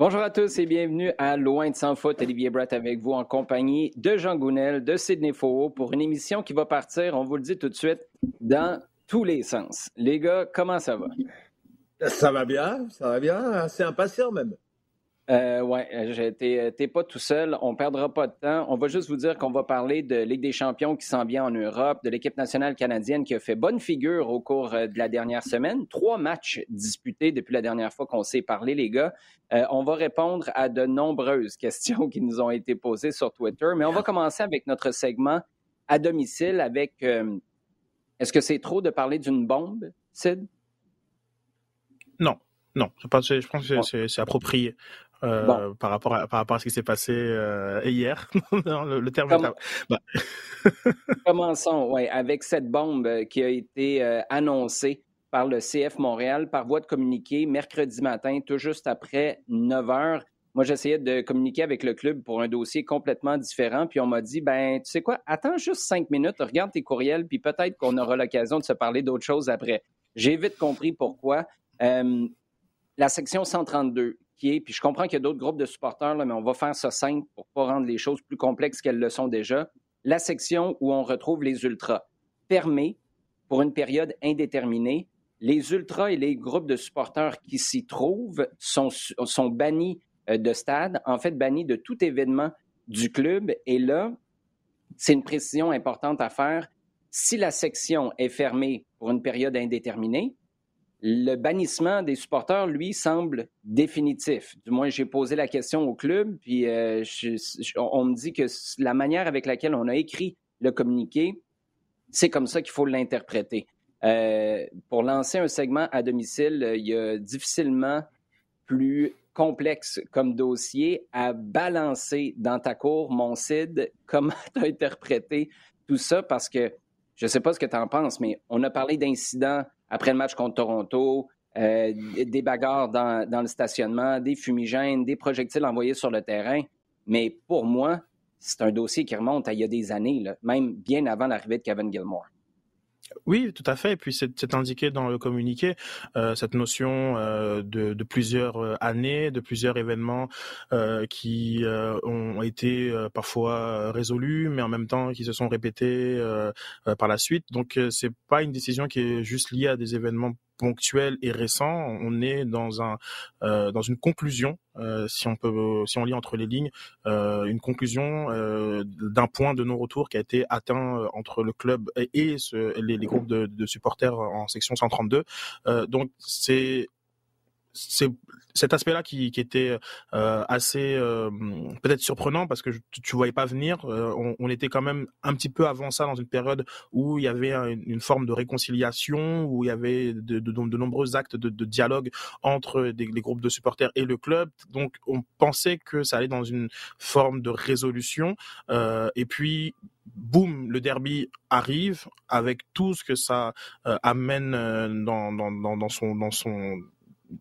Bonjour à tous et bienvenue à Loin de sans faute. Olivier Brett avec vous en compagnie de Jean Gounel, de Sidney Faux pour une émission qui va partir, on vous le dit tout de suite, dans tous les sens. Les gars, comment ça va? Ça va bien, ça va bien, assez impatient même. Euh, oui, t'es pas tout seul. On perdra pas de temps. On va juste vous dire qu'on va parler de Ligue des champions qui s'en vient en Europe, de l'équipe nationale canadienne qui a fait bonne figure au cours euh, de la dernière semaine. Trois matchs disputés depuis la dernière fois qu'on s'est parlé, les gars. Euh, on va répondre à de nombreuses questions qui nous ont été posées sur Twitter, mais on va commencer avec notre segment à domicile avec euh, Est-ce que c'est trop de parler d'une bombe, Sid? Non, non, je pense que c'est approprié. Euh, par, rapport à, par rapport à ce qui s'est passé euh, hier. le, le, terme. Bah. Commençons ouais, avec cette bombe qui a été euh, annoncée par le CF Montréal par voie de communiqué mercredi matin, tout juste après 9 heures. Moi, j'essayais de communiquer avec le club pour un dossier complètement différent, puis on m'a dit, ben, tu sais quoi, attends juste cinq minutes, regarde tes courriels, puis peut-être qu'on aura l'occasion de se parler d'autre chose après. J'ai vite compris pourquoi. la section 132, puis je comprends qu'il y a d'autres groupes de supporters, mais on va faire ça simple pour ne pas rendre les choses plus complexes qu'elles le sont déjà. La section où on retrouve les ultras permet, pour une période indéterminée, les ultras et les groupes de supporters qui s'y trouvent sont, sont bannis euh, de stade, en fait bannis de tout événement du club. Et là, c'est une précision importante à faire. Si la section est fermée pour une période indéterminée, le bannissement des supporters, lui, semble définitif. Du moins, j'ai posé la question au club, puis euh, on me dit que la manière avec laquelle on a écrit le communiqué, c'est comme ça qu'il faut l'interpréter. Euh, pour lancer un segment à domicile, il y a difficilement plus complexe comme dossier à balancer dans ta cour, mon Cid. Comment tu as interprété tout ça? Parce que je ne sais pas ce que tu en penses, mais on a parlé d'incidents après le match contre Toronto, euh, des bagarres dans, le stationnement, des fumigènes, des projectiles envoyés sur le terrain. Mais pour moi, c'est un dossier qui remonte à il y a des années, même bien avant l'arrivée de Kevin Gilmore. Oui, tout à fait. Et puis c'est indiqué dans le communiqué euh, cette notion euh, de, plusieurs euh, années, de plusieurs événements qui ont été parfois résolus, mais en même temps qui se sont répétés par la suite. Donc c'est pas une décision qui est juste liée à des événements ponctuel et récent. On est dans un euh, dans une conclusion, euh, si on peut, si on lit entre les lignes, euh, une conclusion d'un point de non-retour qui a été atteint entre le club et, les, groupes de, de, supporters en section 132. donc c'est c'est cet aspect-là qui, était euh, assez euh, peut-être surprenant parce que tu, tu voyais pas venir. Euh, on, était quand même un petit peu avant ça dans une période où il y avait une, forme de réconciliation, où il y avait de, nombreux actes de, dialogue entre des, les groupes de supporters et le club. Donc on pensait que ça allait dans une forme de résolution. et puis boum, le derby arrive avec tout ce que ça amène dans son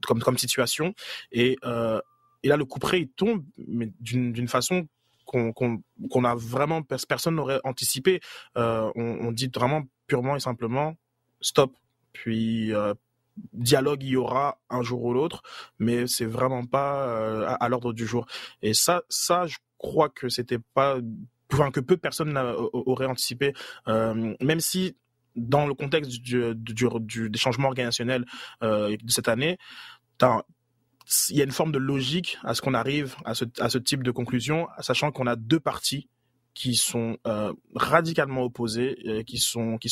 comme, comme situation. Et, euh, et là, le coup près, il tombe, mais d'une façon qu'on qu'on a vraiment, personne n'aurait anticipé. Euh, on, dit vraiment purement et simplement, stop. Puis, euh, dialogue il y aura un jour ou l'autre, mais c'est vraiment pas à, l'ordre du jour. Et ça, ça, je crois que c'était pas, enfin que peu de personnes auraient anticipé, même si dans le contexte des changements organisationnels euh, de cette année, il y a une forme de logique à ce qu'on arrive à ce, type de conclusion, sachant qu'on a deux parties qui sont euh, radicalement opposées, euh, qui sont qui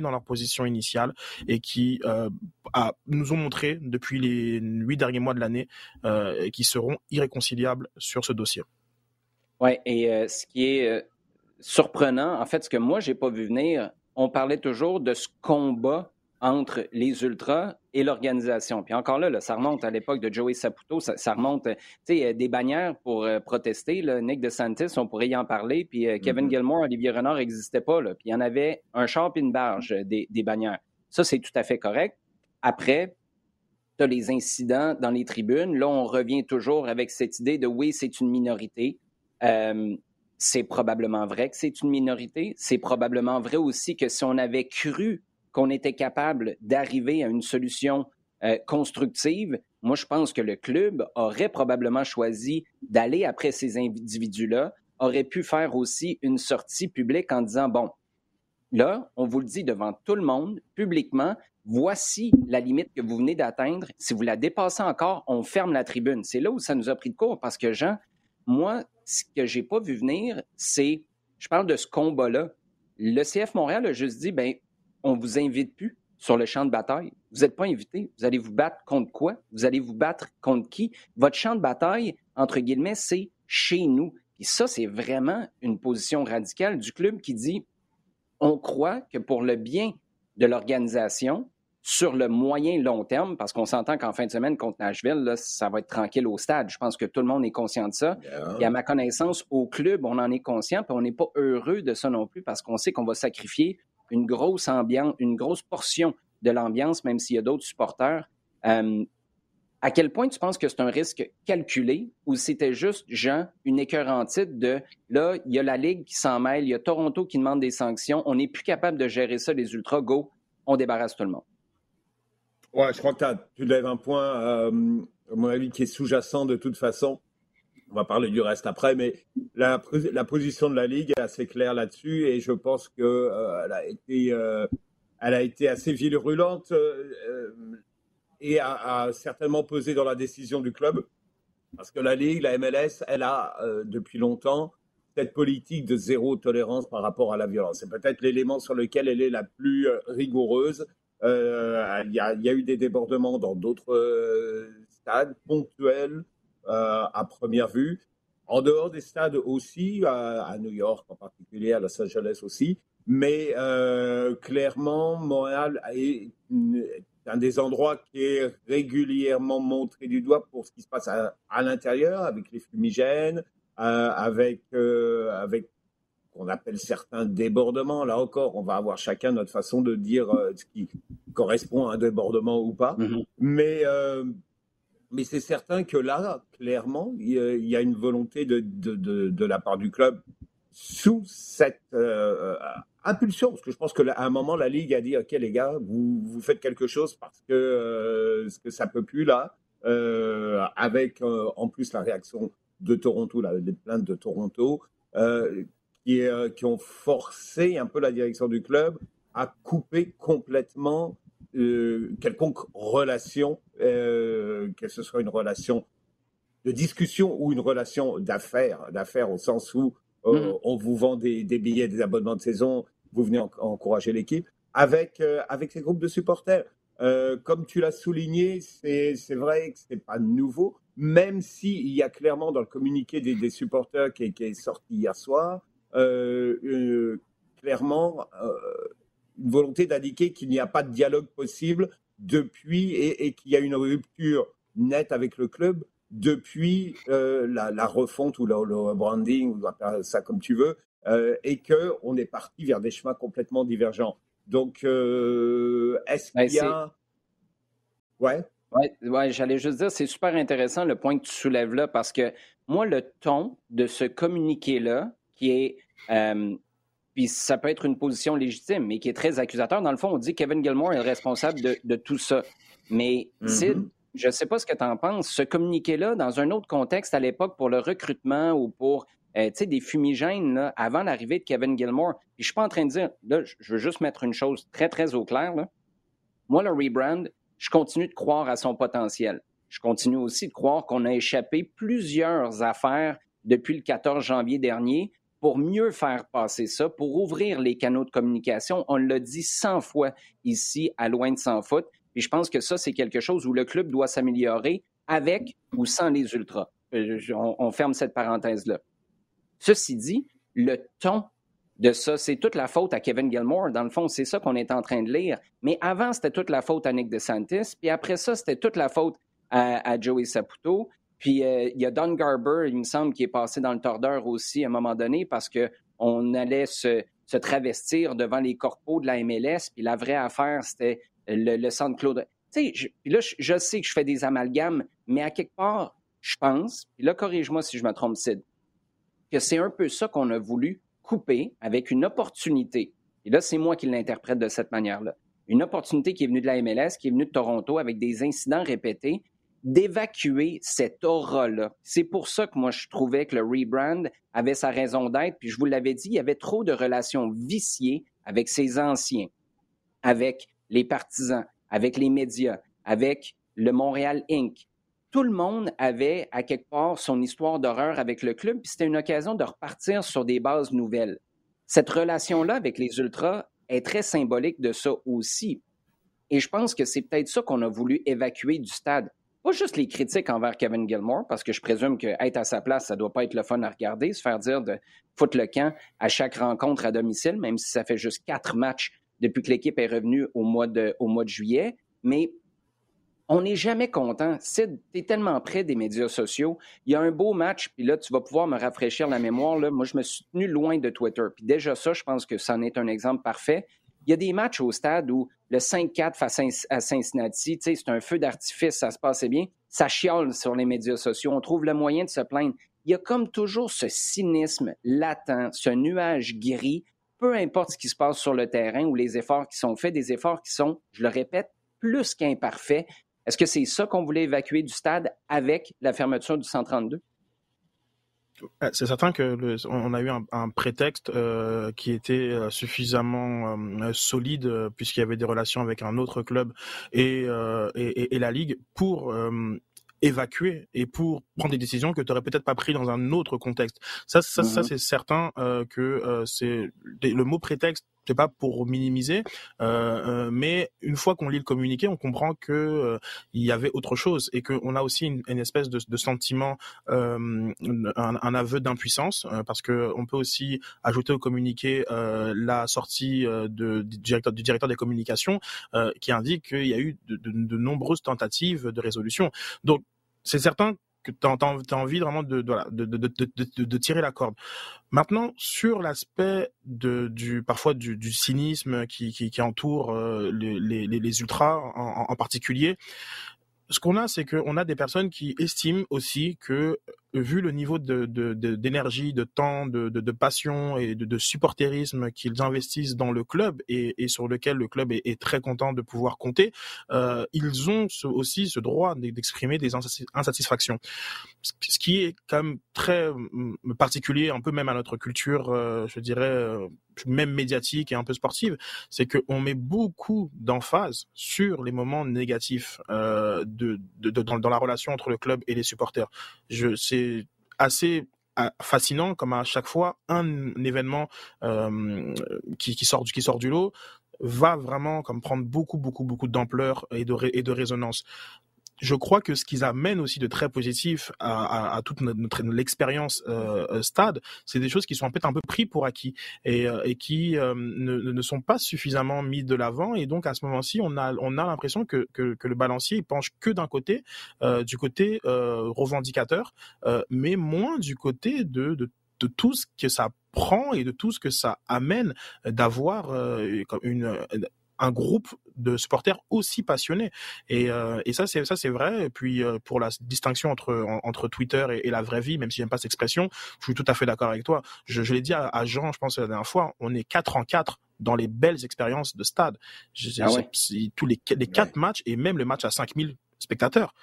dans leur position initiale et qui nous ont montré depuis les huit derniers mois de l'année euh, qui seront irréconciliables sur ce dossier. Ouais, et ce qui est surprenant, en fait, ce que moi j'ai pas vu venir, on parlait toujours de ce combat entre les ultras et l'organisation. Puis encore là, ça remonte à l'époque de Joey Saputo, ça, remonte, tu sais, des bannières pour euh, protester. Là, Nick DeSantis, on pourrait y en parler. Puis euh, Kevin mm-hmm. Gilmore, Olivier Renard n'existaient pas. Là. Puis il y en avait un champ et une barge euh, des, bannières. Ça, c'est tout à fait correct. Après, tu as les incidents dans les tribunes. Là, on revient toujours avec cette idée de oui, c'est une minorité. C'est probablement vrai que c'est une minorité. C'est probablement vrai aussi que si on avait cru qu'on était capable d'arriver à une solution euh, constructive, moi, je pense que le club aurait probablement choisi d'aller après ces individus-là, aurait pu faire aussi une sortie publique en disant, bon, là, on vous le dit devant tout le monde, publiquement, voici la limite que vous venez d'atteindre. Si vous la dépassez encore, on ferme la tribune. C'est là où ça nous a pris de court parce que, Jean, moi, ce que j'ai pas vu venir, c'est, je parle de ce combat-là. Le CF Montréal a juste dit, ben, on vous invite plus sur le champ de bataille. Vous n'êtes pas invité. Vous allez vous battre contre quoi? Vous allez vous battre contre qui? Votre champ de bataille, entre guillemets, c'est chez nous. Et ça, c'est vraiment une position radicale du club qui dit on croit que pour le bien de l'organisation, sur le moyen long terme, parce qu'on s'entend qu'en fin de semaine contre Nashville, ça va être tranquille au stade. Je pense que tout le monde est conscient de ça. Et à ma connaissance, au club, on en est conscient, puis on n'est pas heureux de ça non plus, parce qu'on sait qu'on va sacrifier une grosse ambiance, une grosse portion de l'ambiance, même s'il y a d'autres supporters. Euh, à quel point tu penses que c'est un risque calculé ou c'était juste, Jean, une écœurantite de là, il y a la Ligue qui s'en mêle, il y a Toronto qui demande des sanctions, on n'est plus capable de gérer ça, les Ultras, go, on débarrasse tout le monde. Ouais, je crois que tu lèves un point, euh, à mon avis, qui est sous-jacent de toute façon. On va parler du reste après, mais la, position de la Ligue est assez claire là-dessus et je pense qu'elle euh, a été. Euh, a assez virulente et a, certainement pesé dans la décision du club. Parce que la Ligue, la MLS, elle a euh, depuis longtemps cette politique de zéro tolérance par rapport à la violence. C'est peut-être l'élément sur lequel elle est la plus euh, rigoureuse. Euh, il y, a eu des débordements dans d'autres stades ponctuels à première vue. En dehors des stades aussi, à, New York en particulier, à Los Angeles aussi. Mais clairement, Montréal est un des endroits qui est régulièrement montré du doigt pour ce qui se passe à, l'intérieur, avec les fumigènes, euh, avec, euh, avec qu'on appelle certains débordements. Là encore, on va avoir chacun notre façon de dire euh, ce qui correspond à un débordement ou pas. Mm-hmm. Mais, mais c'est certain que là, clairement, il y, a une volonté de, de, de, de la part du club sous cette impulsion, parce que je pense qu'à un moment, la Ligue a dit, OK les gars, vous, vous faites quelque chose parce que, euh, ce que ça peut plus là, euh, avec euh, en plus la réaction de Toronto, les plaintes de Toronto, qui, qui, ont forcé un peu la direction du club à couper complètement quelconque relation, que ce soit une relation de discussion ou une relation d'affaires, d'affaires au sens où mm-hmm. on vous vend des, des, billets, des abonnements de saison, vous venez encourager l'équipe, avec, euh, avec ces groupes de supporters. Euh, comme tu l'as souligné, c'est vrai que ce n'est pas nouveau, même s'il y a clairement dans le communiqué des, supporters qui, est sorti hier soir, euh, clairement une volonté d'indiquer qu'il n'y a pas de dialogue possible depuis et, qu'il y a une rupture nette avec le club depuis la, refonte ou le, le branding, ou ça comme tu veux, euh, et qu'on est parti vers des chemins complètement divergents. Donc, euh, est-ce qu'il y a... Ouais. Ouais, j'allais juste dire, c'est super intéressant le point que tu soulèves là, parce que moi, le ton de ce communiqué-là, qui est, euh, puis ça peut être une position légitime, mais qui est très accusateur, dans le fond, on dit que Kevin Gilmore est responsable de, tout ça. Mais mm je ne sais pas ce que tu en penses, ce communiqué-là, dans un autre contexte à l'époque pour le recrutement ou pour euh, des fumigènes avant l'arrivée de Kevin Gilmore. Puis je suis pas en train de dire, là, je veux juste mettre une chose très, très au clair. Moi, le rebrand, je continue de croire à son potentiel. Je continue aussi de croire qu'on a échappé plusieurs affaires depuis le 14 janvier dernier pour mieux faire passer ça, pour ouvrir les canaux de communication. On l'a dit 100 fois ici à Loin de s'en foot. Puis je pense que ça, c'est quelque chose où le club doit s'améliorer avec ou sans les ultras. Euh, on ferme cette parenthèse-là. Ceci dit, le ton de ça, c'est toute la faute à Kevin Gilmore. Dans le fond, c'est ça qu'on est en train de lire. Mais avant, c'était toute la faute à Nick DeSantis. Puis après ça, c'était toute la faute à, Joey Saputo. Puis euh, il y a Don Garber, il me semble, qui est passé dans le tordeur aussi à un moment donné parce qu'on allait se, travestir devant les corpos de la MLS. Puis la vraie affaire, c'était le, centre Claude. Tu sais, là, je, je, sais que je fais des amalgames, mais à quelque part, je pense, puis là, corrige-moi si je me trompe, Sid, que c'est un peu ça qu'on a voulu couper avec une opportunité. Et là, c'est moi qui l'interprète de cette manière-là. une opportunité qui est venue de la MLS, qui est venue de Toronto avec des incidents répétés, d'évacuer cette aura-là. C'est pour ça que moi, je trouvais que le rebrand avait sa raison d'être. Puis je vous l'avais dit, il y avait trop de relations viciées avec ses anciens, avec les partisans, avec les médias, avec le Montréal Inc. Tout le monde avait à quelque part son histoire d'horreur avec le club, puis c'était une occasion de repartir sur des bases nouvelles. Cette relation-là avec les Ultras est très symbolique de ça aussi. Et je pense que c'est peut-être ça qu'on a voulu évacuer du stade. Pas juste les critiques envers Kevin Gilmore, parce que je présume qu'être à sa place, ça doit pas être le fun à regarder, se faire dire de foutre le camp à chaque rencontre à domicile, même si ça fait juste quatre matchs depuis que l'équipe est revenue au mois de, juillet. Mais on n'est jamais content. Sid, tellement près des médias sociaux. Il y a un beau match, puis là, tu vas pouvoir me rafraîchir la mémoire. Moi, je me suis tenu loin de Twitter. Puis déjà ça, je pense que ça en est un exemple parfait. Il y a des matchs au stade où le 5-4 face à Cincinnati, c'est un feu d'artifice, ça se passait bien. Ça chiale sur les médias sociaux. On trouve le moyen de se plaindre. Il y a comme toujours ce cynisme latent, ce nuage gris, peu importe ce qui se passe sur le terrain ou les efforts qui sont faits, des efforts qui sont, je le répète, plus qu'imparfaits. Est-ce que c'est ça qu'on voulait évacuer du stade avec la fermeture du 132? Euh, c'est certain que on a eu un, prétexte euh, qui était euh, suffisamment solide puisqu'il y avait des relations avec un autre club et, et, la ligue pour évacuer et pour prendre des décisions que tu aurais peut-être pas pris dans un autre contexte. Ça, ça, ça mmh c'est certain que c'est le mot prétexte c'est pas pour minimiser, euh, euh, mais une fois qu'on lit le communiqué, on comprend que euh, il y avait autre chose et qu'on a aussi une, espèce de, sentiment, un, aveu d'impuissance, parce que on peut aussi ajouter au communiqué la sortie de, du, directeur, du directeur des communications qui indique qu'il y a eu de, de nombreuses tentatives de résolution. Donc c'est certain que tu as, envie vraiment de, tirer la corde. Maintenant, sur l'aspect du parfois du, cynisme qui, entoure euh, les, ultras en, en particulier, ce qu'on a, c'est qu'on a des personnes qui estiment aussi que vu le niveau de, d'énergie, de, temps, de, de, passion et de, supporterisme qu'ils investissent dans le club et, sur lequel le club est, très content de pouvoir compter, euh, ils ont aussi ce droit d'exprimer des insatisfactions. Ce qui est quand même très particulier, un peu même à notre culture, euh, je dirais, euh, même médiatique et un peu sportive, c'est qu'on met beaucoup d'emphase sur les moments négatifs de, de, dans, dans, la relation entre le club et les supporters. Je, assez euh, fascinant comme à chaque fois un événement euh, qui, qui, sort du qui sort du lot va vraiment comme prendre beaucoup beaucoup beaucoup d'ampleur et de et de résonance je crois que ce qu'ils amènent aussi de très positif à, à, à toute notre, l'expérience euh, euh, stade, c'est des choses qui sont en fait un peu pris pour acquis et, euh, et qui euh, ne, ne, sont pas suffisamment mis de l'avant. Et donc à ce moment-ci, on a, on a l'impression que, que, que, le balancier penche que d'un côté, euh, du côté revendicateur, mais moins du côté de, de de tout ce que ça prend et de tout ce que ça amène d'avoir une, un groupe de supporters aussi passionnés. Et, euh, et ça, c'est ça, c'est vrai. Et puis euh, pour la distinction entre entre Twitter et, la vraie vie, même si j'aime pas cette expression, je suis tout à fait d'accord avec toi. Je, je l'ai dit à, Jean, je pense la dernière fois, on est quatre en quatre dans les belles expériences de stade. Je, ah tous les, les quatre matchs et même le match à 5000 spectateurs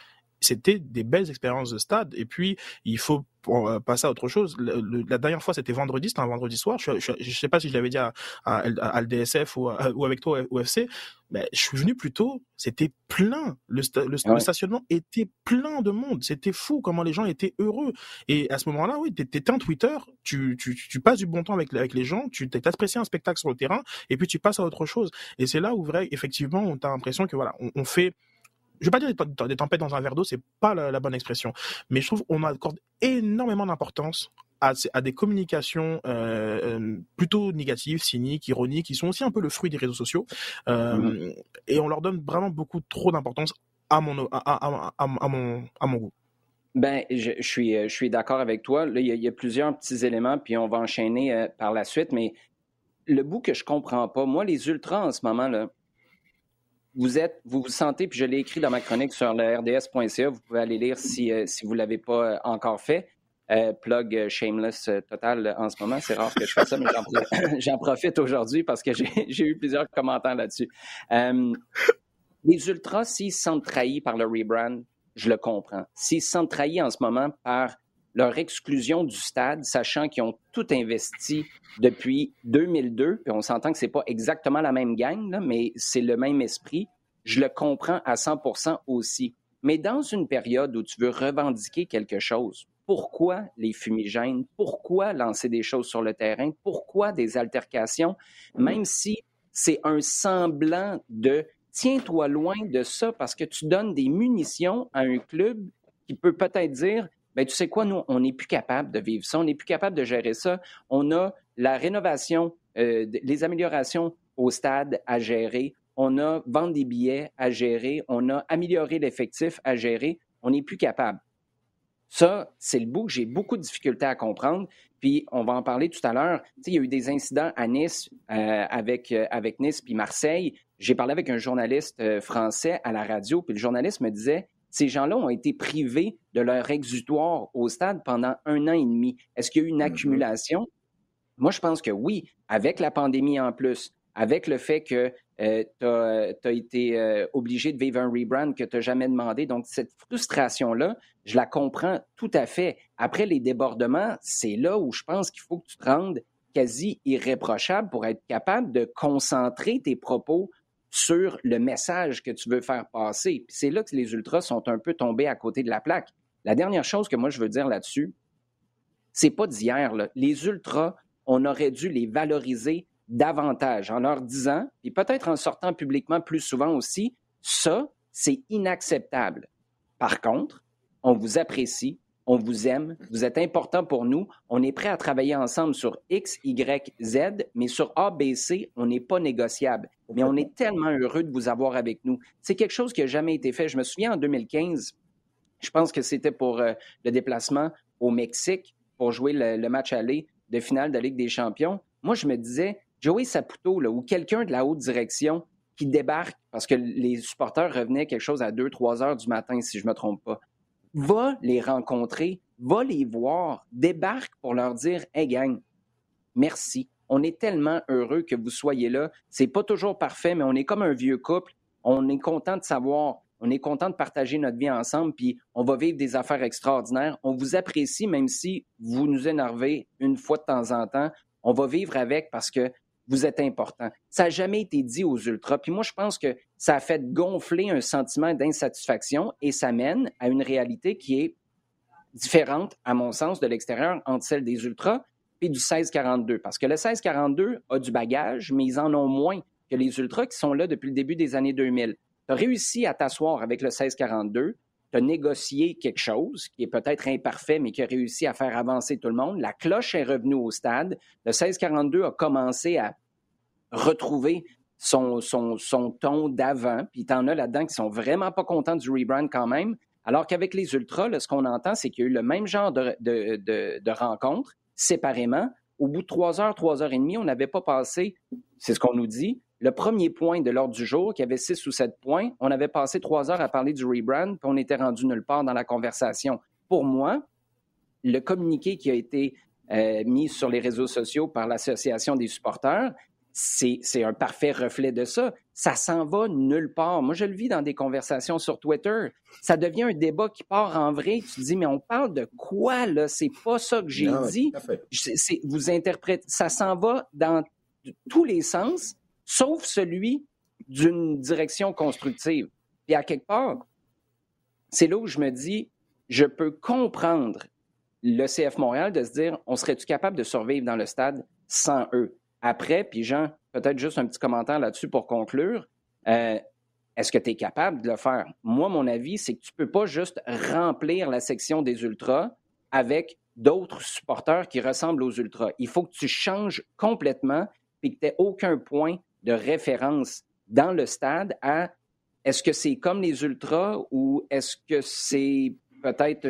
c'était des belles expériences de stade. Et puis, il faut euh, passer à autre chose. la dernière fois, c'était vendredi, c'était un vendredi soir. Je, je, sais pas si je l'avais dit à, à, LDSF ou, ou, avec toi au UFC, mais je suis venu plus tôt, c'était plein. Le, le, ah stationnement était plein de monde. C'était fou comment les gens étaient heureux. Et à ce moment-là, oui, t'es un Twitter, tu, tu, tu, passes du bon temps avec, avec les gens, tu t'apprécies un spectacle sur le terrain, et puis tu passes à autre chose. Et c'est là où, vrai, effectivement, on a l'impression que voilà, on fait je vais pas dire des, tempêtes dans un verre d'eau, c'est pas la, bonne expression, mais je trouve qu'on accorde énormément d'importance à, à, des communications euh, euh, plutôt négatives, cyniques, ironiques, qui sont aussi un peu le fruit des réseaux sociaux, euh, mm-hmm. et on leur donne vraiment beaucoup trop d'importance à mon à, à, à, mon à mon goût. Ben, je, je suis, je suis d'accord avec toi. Là, il y, a, plusieurs petits éléments, puis on va enchaîner par la suite. Mais le bout que je comprends pas, moi, les ultras en ce moment là, vous êtes, vous vous sentez, puis je l'ai écrit dans ma chronique sur le rds.ca, vous pouvez aller lire si, euh, si vous ne l'avez pas euh, encore fait. Euh, plug shameless total en ce moment. C'est rare que je fasse ça, mais j'en profite aujourd'hui parce que j'ai eu plusieurs commentaires là-dessus. les Ultras, s'ils se sentent trahis par le rebrand, je le comprends. S'ils se sentent trahis en ce moment par leur exclusion du stade, sachant qu'ils ont tout investi depuis 2002, puis on s'entend que c'est pas exactement la même gang, mais c'est le même esprit, je le comprends à 100% aussi. Mais dans une période où tu veux revendiquer quelque chose, pourquoi les fumigènes? Pourquoi lancer des choses sur le terrain? Pourquoi des altercations? Même si c'est un semblant de tiens-toi loin de ça parce que tu donnes des munitions à un club qui peut peut-être dire ben, tu sais quoi, nous, on n'est plus capable de vivre ça, on n'est plus capable de gérer ça. On a la rénovation, euh, les améliorations au stade à gérer, on a vendre des billets à gérer, on a amélioré l'effectif à gérer, on n'est plus capable. Ça, c'est le bout que j'ai beaucoup de difficultés à comprendre. Puis, on va en parler tout à l'heure. il y a eu des incidents à Nice euh, avec, euh, avec Nice puis Marseille. J'ai parlé avec un journaliste français à la radio, puis le journaliste me disait ces gens-là ont été privés de leur exutoire au stade pendant un an et demi. Est-ce qu'il y a eu une mm-hmm. accumulation? Moi, je pense que oui, avec la pandémie en plus, avec le fait que euh, tu as, été euh, obligé de vivre un rebrand que tu n'as jamais demandé. Donc, cette frustration-là, je la comprends tout à fait. Après les débordements, c'est là où je pense qu'il faut que tu te rendes quasi irréprochable pour être capable de concentrer tes propos sur le message que tu veux faire passer. c'est là que les ultras sont un peu tombés à côté de la plaque. La dernière chose que moi je veux dire là-dessus, c'est pas d'hier. Les ultras, on aurait dû les valoriser davantage en leur disant, et peut-être en sortant publiquement plus souvent aussi, ça, c'est inacceptable. Par contre, on vous apprécie, on vous aime, vous êtes important pour nous, on est prêt à travailler ensemble sur X, Y, Z, mais sur A, B, C, on n'est pas négociable. Mais on est tellement heureux de vous avoir avec nous. C'est quelque chose qui n'a jamais été fait. Je me souviens en 2015, je pense que c'était pour euh, le déplacement au Mexique pour jouer le, match aller de finale de la Ligue des Champions. Moi, je me disais, Joey Saputo là, ou quelqu'un de la haute direction qui débarque parce que les supporters revenaient quelque chose à 2-3 heures du matin, si je ne me trompe pas va les rencontrer, va les voir, débarque pour leur dire Hey gang, merci. On est tellement heureux que vous soyez là. C'est pas toujours parfait, mais on est comme un vieux couple. On est content de savoir, on est content de partager notre vie ensemble, puis on va vivre des affaires extraordinaires. On vous apprécie, même si vous nous énervez une fois de temps en temps. On va vivre avec parce que vous êtes important. Ça n'a jamais été dit aux ultras. Puis moi, je pense que ça a fait gonfler un sentiment d'insatisfaction et ça mène à une réalité qui est différente, à mon sens, de l'extérieur entre celle des ultras et du 1642. Parce que le 1642 a du bagage, mais ils en ont moins que les ultras qui sont là depuis le début des années 2000. Tu as réussi à t'asseoir avec le 1642, tu as négocié quelque chose qui est peut-être imparfait, mais qui a réussi à faire avancer tout le monde. La cloche est revenue au stade. Le 1642 a commencé à retrouver son, ton d'avant. Puis en as là-dedans qui sont vraiment pas contents du rebrand quand même. Alors qu'avec les Ultras, ce qu'on entend, c'est qu'il y a eu le même genre de, de, de, rencontres séparément. Au bout de trois heures, trois heures et demie, on n'avait pas passé, c'est ce qu'on nous dit, le premier point de l'ordre du jour, qui avait six ou sept points. On avait passé trois heures à parler du rebrand, puis on était rendu nulle part dans la conversation. Pour moi, le communiqué qui a été euh, mis sur les réseaux sociaux par l'Association des supporters, c'est un parfait reflet de ça. Ça s'en va nulle part. Moi, je le vis dans des conversations sur Twitter. Ça devient un débat qui part en vrai. Tu te dis, mais on parle de quoi, là? C'est pas ça que j'ai dit. vous interprétez. Ça s'en va dans tous les sens, sauf celui d'une direction constructive. Et à quelque part, c'est là où je me dis, je peux comprendre le CF Montréal de se dire, on serait-tu capable de survivre dans le stade sans eux? Après, puis Jean, peut-être juste un petit commentaire là-dessus pour conclure. Euh, est-ce que tu es capable de le faire? Moi, mon avis, c'est que tu ne peux pas juste remplir la section des ultras avec d'autres supporters qui ressemblent aux ultras. Il faut que tu changes complètement et que tu n'aies aucun point de référence dans le stade à est-ce que c'est comme les ultras ou est-ce que c'est peut-être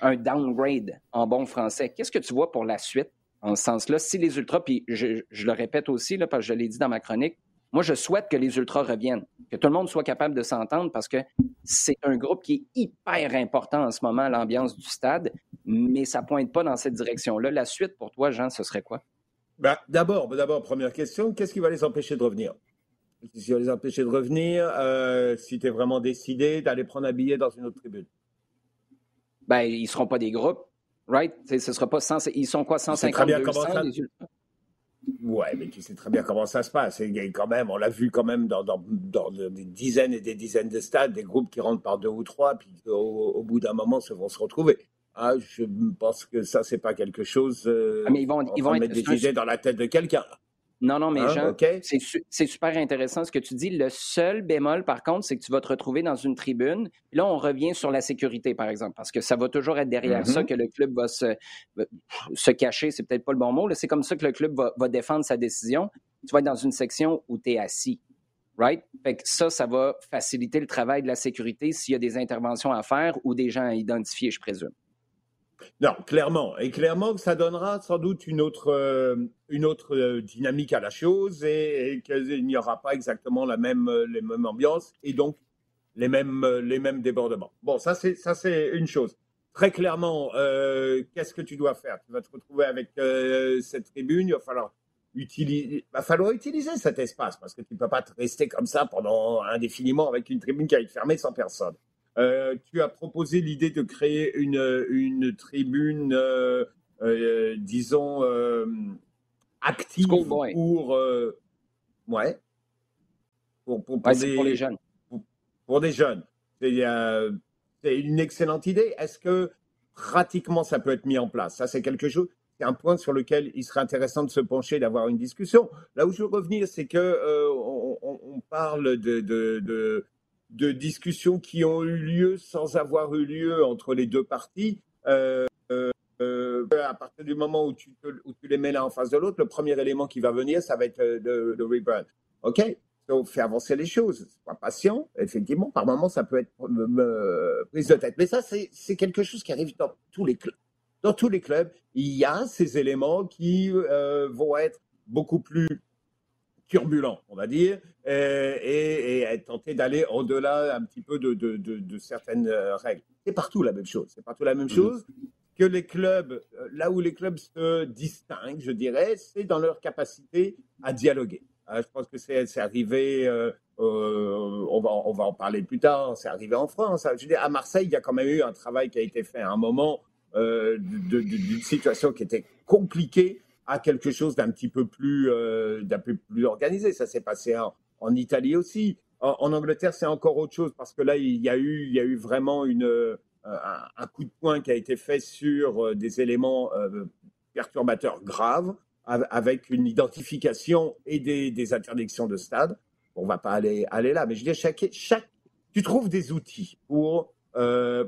un downgrade en bon français? Qu'est-ce que tu vois pour la suite? En ce sens-là. Si les ultras, puis je, le répète aussi, là, parce que je l'ai dit dans ma chronique, Moi, je souhaite que les Ultras reviennent, que tout le monde soit capable de s'entendre parce que c'est un groupe qui est hyper important en ce moment, l'ambiance du stade, mais ça pointe pas dans cette direction-là. La suite pour toi, Jean, ce serait quoi? Ben, d'abord, d'abord, première question, qu'est-ce qui va les empêcher de revenir? Qu'est-ce qui va les empêcher de revenir euh, si tu es vraiment décidé d'aller prendre un billet dans une autre tribune? Ben, ils ne seront pas des groupes, right? ce sera pas 100, ils sont quoi, 150 200, Ouais, mais tu sais très bien comment ça se passe. quand même, on l'a vu quand même dans, des dizaines et des dizaines de stades, des groupes qui rentrent par deux ou trois, puis au, bout d'un moment, se vont se retrouver. Ah, je pense que ça, c'est pas quelque chose. Euh, ah, mais ils vont, ils vont mettre des idées dans la tête de quelqu'un. Non, non, mais hein, Jean, c'est super intéressant ce que tu dis. Le seul bémol, par contre, c'est que tu vas te retrouver dans une tribune. Là, on revient sur la sécurité, par exemple, parce que ça va toujours être derrière ça mm-hmm. que le club va se, se cacher. C'est peut-être pas le bon mot. C'est comme ça que le club va, défendre sa décision. Tu vas être dans une section où tu es assis. Right? Fait que ça, ça va faciliter le travail de la sécurité s'il y a des interventions à faire ou des gens à identifier, je présume. Non, clairement. Et clairement que ça donnera sans doute une autre, euh, une autre euh, dynamique à la chose et, qu'il n'y aura pas exactement la même, euh, les mêmes ambiances et donc les mêmes, les mêmes débordements. Bon, ça c'est, ça c'est une chose. Très clairement, qu'est-ce que tu dois faire? Tu vas te retrouver avec cette tribune, il va falloir utiliser, va falloir utiliser cet espace parce que tu ne peux pas te rester comme ça pendant indéfiniment avec une tribune qui va être fermée sans personne. Euh, tu as proposé l'idée de créer une, une tribune, euh, euh, disons, active pour, ouais, pour, pour, pour, des, pour, les jeunes. Pour, des jeunes. C'est une excellente idée. Est-ce que pratiquement ça peut être mis en place? Ça, c'est quelque chose. C'est un point sur lequel il serait intéressant de se pencher, d'avoir une discussion. Là où je veux revenir, c'est que on, on, parle de, de, de de discussions qui ont eu lieu sans avoir eu lieu entre les deux parties. Euh, euh, à partir du moment où tu, les mets l'un en face de l'autre, le premier élément qui va venir, ça va être euh, le, rebrand. OK? Donc, fait avancer les choses. Sois patient. Effectivement, par moments, ça peut être prise de tête. Mais ça, c'est quelque chose qui arrive dans tous les clubs. Dans tous les clubs, il y a ces éléments qui vont être beaucoup plus turbulent, on va dire, et, et, tenter d'aller au-delà un petit peu de, de, de, certaines euh, règles. C'est partout la même chose. C'est partout la même mhm. chose que les clubs, euh, là où les clubs se distinguent, je dirais, c'est dans leur capacité à dialoguer. Euh, je pense que c'est arrivé, on, va, on va en parler plus tard, c'est arrivé en France. Je veux à Marseille, il y a quand même eu un travail qui a été fait à un moment d'une situation qui était compliquée à quelque chose d'un petit peu plus, euh, d'un peu plus organisé. Ça s'est passé en, Italie aussi. En, Angleterre, c'est encore autre chose parce que là, il y a eu, il y a eu vraiment une, euh, un, coup de poing qui a été fait sur euh, des éléments perturbateurs graves avec une identification et des, des interdictions de stade. On va pas aller, aller là, mais je dis chaque, chaque, tu trouves des outils pour,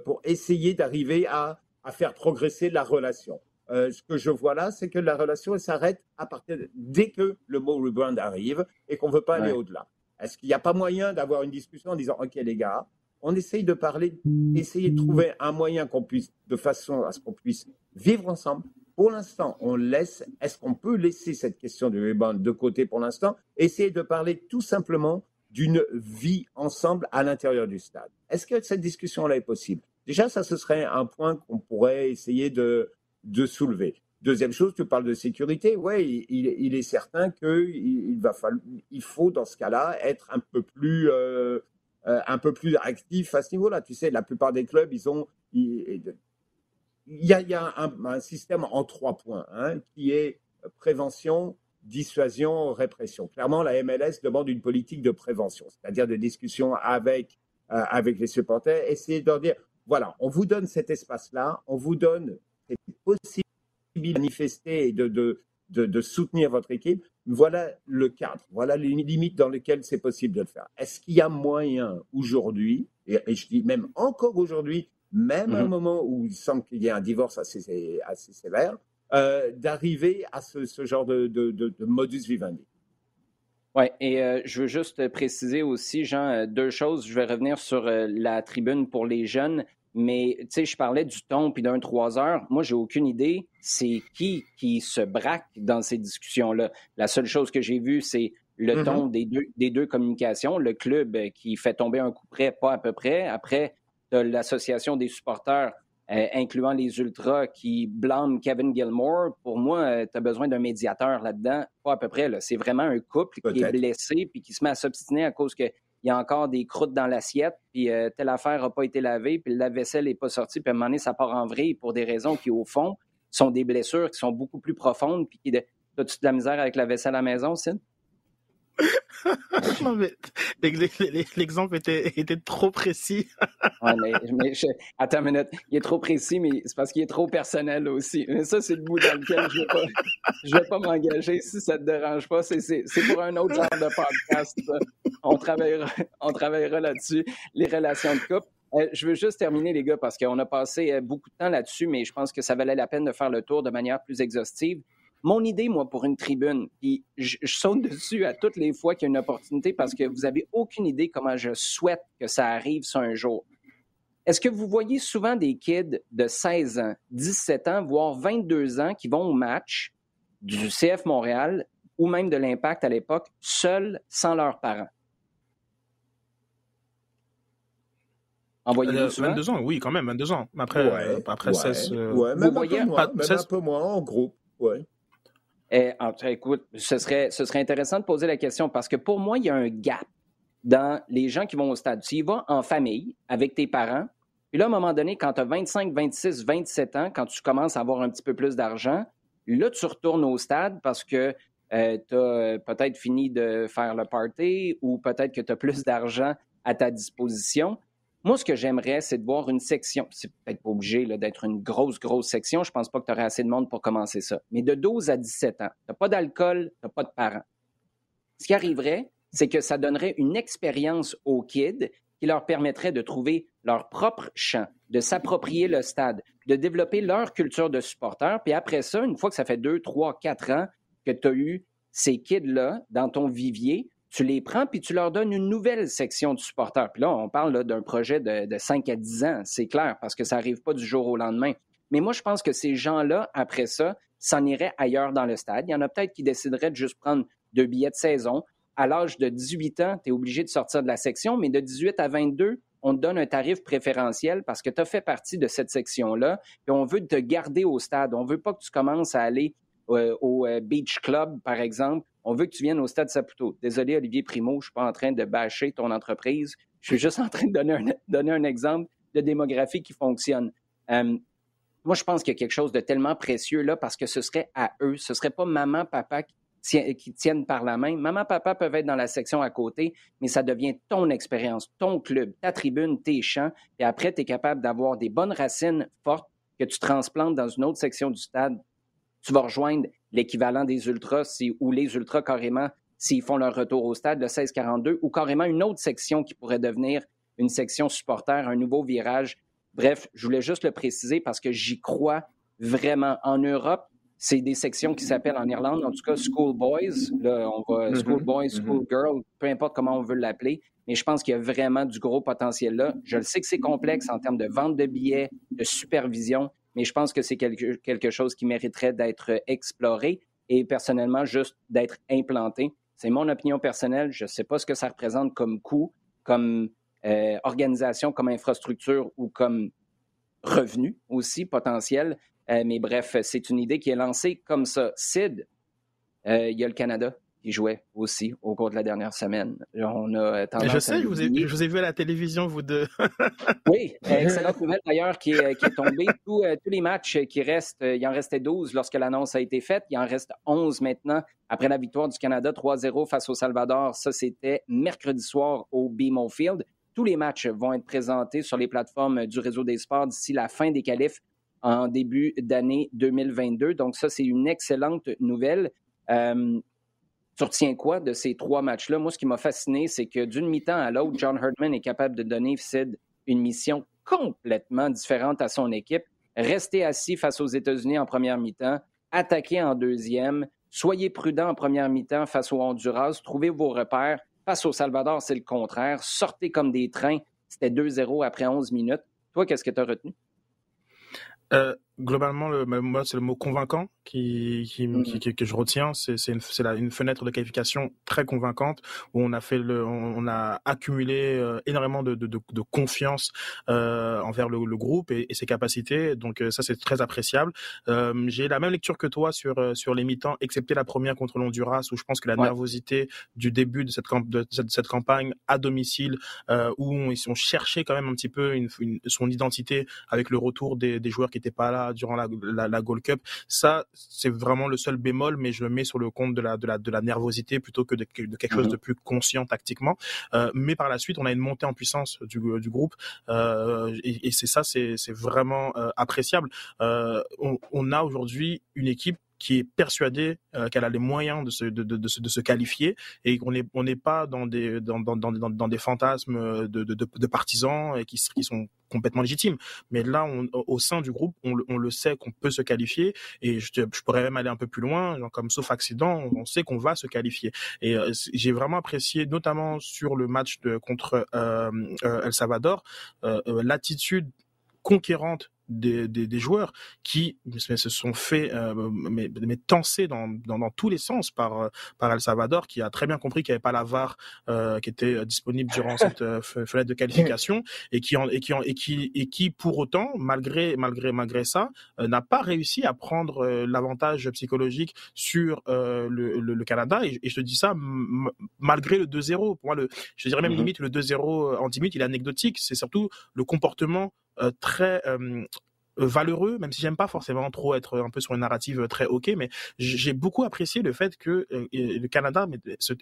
pour essayer d'arriver à, à faire progresser la relation. Euh, ce que je vois là, c'est que la relation s'arrête à partir dès que le mot rebrand arrive et qu'on ne veut pas aller au-delà. Est-ce qu'il n'y a pas moyen d'avoir une discussion en disant OK les gars, on essaye de parler, essayer de trouver un moyen qu'on puisse, de façon à ce qu'on puisse vivre ensemble. Pour l'instant, on laisse. Est-ce qu'on peut laisser cette question du rebrand de côté pour l'instant Essayer de parler tout simplement d'une vie ensemble à l'intérieur du stade? Est-ce que cette discussion-là est possible? Déjà, ça, ce serait un point qu'on pourrait essayer de, de soulever. Deuxième chose, tu parles de sécurité. Oui, il, est certain qu'il il va il faut dans ce cas-là être un peu plus, euh, euh, un peu plus actif à ce niveau-là. Tu sais, la plupart des clubs, ils ont, il, y a, un, système en trois points hein, qui est prévention, dissuasion, répression. Clairement, la MLS demande une politique de prévention, c'est-à-dire de discussion avec euh, avec les supporters, essayer de leur dire voilà, on vous donne cet espace-là, on vous donne c'est possible de manifester et de, de, de, soutenir votre équipe, voilà le cadre, voilà les limites dans lesquelles c'est possible de le faire. Est-ce qu'il y a moyen aujourd'hui, et, je dis même encore aujourd'hui, même à un mhm. moment où il semble qu'il y ait un divorce assez, assez sévère, euh, d'arriver à ce, ce genre de, de, modus vivendi? Oui, et euh, je veux juste préciser aussi, Jean, euh, deux choses. Je vais revenir sur la tribune pour les jeunes. Mais, tu sais, je parlais du ton puis d'un trois heures. Moi, j'ai aucune idée c'est qui qui se braque dans ces discussions-là. La seule chose que j'ai vue, c'est le Mhm. ton des deux, des deux communications. Le club euh, qui fait tomber un coup près, pas à peu près. Après, tu as l'association des supporters, euh, incluant les Ultras, qui blâment Kevin Gilmore. Pour moi, tu as besoin d'un médiateur là-dedans, pas à peu près. C'est vraiment un couple qui est blessé puis qui se met à s'obstiner à cause que il y a encore des croûtes dans l'assiette, puis euh, telle affaire n'a pas été lavée, puis le lave-vaisselle n'est pas sorti, puis à un moment donné, ça part en vrille pour des raisons qui, au fond, sont des blessures qui sont beaucoup plus profondes, puis qui... As-tu de la misère avec la vaisselle à la maison, Sid? Non, mais l'ex- l'exemple était, était trop précis. Ouais, mais, mais je- Attends une minute. Il est trop précis, mais c'est parce qu'il est trop personnel aussi. Mais ça, c'est le bout dans lequel je ne vais pas, pas m'engager si ça te dérange pas. C'est- pour un autre genre de podcast. ça. On travaillera, là-dessus, les relations de couple. Euh, je veux juste terminer, les gars, parce qu'on a passé euh, beaucoup de temps là-dessus, mais je pense que ça valait la peine de faire le tour de manière plus exhaustive. Mon idée, moi, pour une tribune, puis je, saute dessus à toutes les fois qu'il y a une opportunité parce que vous avez aucune idée comment je souhaite que ça arrive un jour. Est-ce que vous voyez souvent des kids de 16 ans, 17 ans, voire 22 ans qui vont au match du CF Montréal ou même de l'Impact à l'époque, seuls, sans leurs parents? Envoyez-vous Euh, souvent? 22 ans, oui, quand même, 22 ans. Après, euh, après ouais, 16. euh, ouais, même, un voyez- peu moins, pas- même 16 un peu moins en groupe. Ouais. Eh, en tout cas, écoute, ce serait, ce serait intéressant de poser la question parce que pour moi, il y a un gap dans les gens qui vont au stade. Tu y vas en famille avec tes parents, puis là, à un moment donné, quand tu as 25, 26, 27 ans, quand tu commences à avoir un petit peu plus d'argent, là, tu retournes au stade parce que tu as peut-être fini de faire le party ou peut-être que tu as plus d'argent à ta disposition. Moi, ce que j'aimerais, c'est de voir une section. C'est peut-être pas obligé d'être une grosse, grosse section. Je pense pas que tu aurais assez de monde pour commencer ça. Mais de 12 à 17 ans, tu pas d'alcool, tu pas de parents. Ce qui arriverait, c'est que ça donnerait une expérience aux kids qui leur permettrait de trouver leur propre champ, de s'approprier le stade, de développer leur culture de supporter. Puis après ça, une fois que ça fait deux, trois, quatre ans que tu as eu ces kids-là dans ton vivier, tu les prends puis tu leur donnes une nouvelle section de supporters. Puis là, on parle d'un projet de, de 5 à 10 ans, c'est clair, parce que ça n'arrive pas du jour au lendemain. Mais moi, je pense que ces gens-là, après ça, s'en iraient ailleurs dans le stade. Il y en a peut-être qui décideraient de juste prendre deux billets de saison. À l'âge de 18 ans, tu es obligé de sortir de la section, mais de 18 à 22, on te donne un tarif préférentiel parce que tu as fait partie de cette section-là, puis on veut te garder au stade. On veut pas que tu commences à aller euh, au euh, Beach Club, par exemple. On veut que tu viennes au Stade Saputo. Désolé, Olivier Primo, je ne suis pas en train de bâcher ton entreprise. Je suis juste en train de donner un, exemple de démographie qui fonctionne. Euh, moi, je pense qu'il y a quelque chose de tellement précieux là parce que ce serait à eux. Ce ne serait pas maman, papa qui tiennent par la main. Maman, papa peuvent être dans la section à côté, mais ça devient ton expérience, ton club, ta tribune, tes champs. Et après, tu es capable d'avoir des bonnes racines fortes que tu transplantes dans une autre section du stade tu vas rejoindre l'équivalent des Ultras si, ou les Ultras carrément s'ils font leur retour au stade, le 16-42, ou carrément une autre section qui pourrait devenir une section supporter, un nouveau virage. Bref, je voulais juste le préciser parce que j'y crois vraiment. En Europe, c'est des sections qui s'appellent en Irlande, en tout cas School Boys. Là, on va School Boys, School Girl, peu importe comment on veut l'appeler. Mais je pense qu'il y a vraiment du gros potentiel là. Je le sais que c'est complexe en termes de vente de billets, de supervision, mais je pense que c'est quelque, quelque chose qui mériterait d'être exploré et personnellement juste d'être implanté. C'est mon opinion personnelle. Je ne sais pas ce que ça représente comme coût, comme euh, organisation, comme infrastructure ou comme revenu aussi potentiel. Euh, mais bref, c'est une idée qui est lancée comme ça. Sid, euh, il y a le Canada qui jouait aussi au cours de la dernière semaine. On a tendance je sais, à je vous, ai, je vous ai vu à la télévision, vous deux. oui, excellente nouvelle d'ailleurs qui, est, qui est tombée. Tous, euh, tous les matchs qui restent, euh, il en restait 12 lorsque l'annonce a été faite. Il en reste 11 maintenant après la victoire du Canada 3-0 face au Salvador. Ça, c'était mercredi soir au BMO Field. Tous les matchs vont être présentés sur les plateformes du réseau des sports d'ici la fin des qualifs en début d'année 2022. Donc ça, c'est une excellente nouvelle. Euh, tu retiens quoi de ces trois matchs-là? Moi, ce qui m'a fasciné, c'est que d'une mi-temps à l'autre, John Herdman est capable de donner, Sid, une mission complètement différente à son équipe. Rester assis face aux États-Unis en première mi-temps, attaquer en deuxième, soyez prudent en première mi-temps face au Honduras, trouvez vos repères. Face au Salvador, c'est le contraire. Sortez comme des trains. C'était 2-0 après 11 minutes. Toi, qu'est-ce que tu as retenu? Euh, globalement, le, c'est le mot convaincant qui, qui, mmh. qui, que je retiens. C'est une, une fenêtre de qualification très convaincante où on a fait le, on, a accumulé euh, énormément de, de, de, confiance euh, envers le, le groupe et, et, ses capacités. Donc euh, ça, c'est très appréciable. Euh, J'ai la même lecture que toi sur euh, sur les mi-temps, excepté la première contre l'Honduras où je pense que la nervosité du début de cette, de cette, cette campagne à domicile où ils ont cherché quand même un petit peu une, son identité avec le retour des, des joueurs qui n'étaient pas là durant la, la, la Gold Cup. Ça, c'est vraiment le seul bémol, mais je le mets sur le compte de la, de la, de la nervosité plutôt que de, de quelque chose mhm. de plus conscient tactiquement. Euh, mais par la suite, on a une montée en puissance du, du groupe euh, et, et c'est ça, c'est vraiment euh, appréciable. Euh, on, on a aujourd'hui une équipe qui est persuadée euh, qu'elle a les moyens de se, de, de, de, se, de se qualifier et qu'on n'est on n'est pas dans des dans, dans, dans, dans des fantasmes de, de, de, partisans et qui, qui sont complètement légitimes. Mais là, on, au sein du groupe, on, on le sait qu'on peut se qualifier et je, je, pourrais même aller un peu plus loin, genre comme sauf accident, on sait qu'on va se qualifier. Et euh, j'ai vraiment apprécié, notamment sur le match de, contre euh, euh El Salvador, euh, l'attitude conquérante des, des, des, joueurs qui se sont fait euh, mais, mais tenser dans, dans, dans, tous les sens par par El Salvador qui a très bien compris qu'il n'y avait pas la VAR euh, qui était disponible durant cette euh, fenêtre de qualification et qui en, et qui en, et qui et qui pour autant malgré malgré malgré ça euh, n'a pas réussi à prendre euh, l'avantage psychologique sur le, le, le, Canada et, et, je te dis ça malgré le 2-0 pour moi le je dirais même mm-hmm. limite le 2-0 en 10 minutes il est anecdotique c'est surtout le comportement euh, très euh, valeureux, même si j'aime pas forcément trop être un peu sur une narrative très ok, mais j'ai beaucoup apprécié le fait que euh, le Canada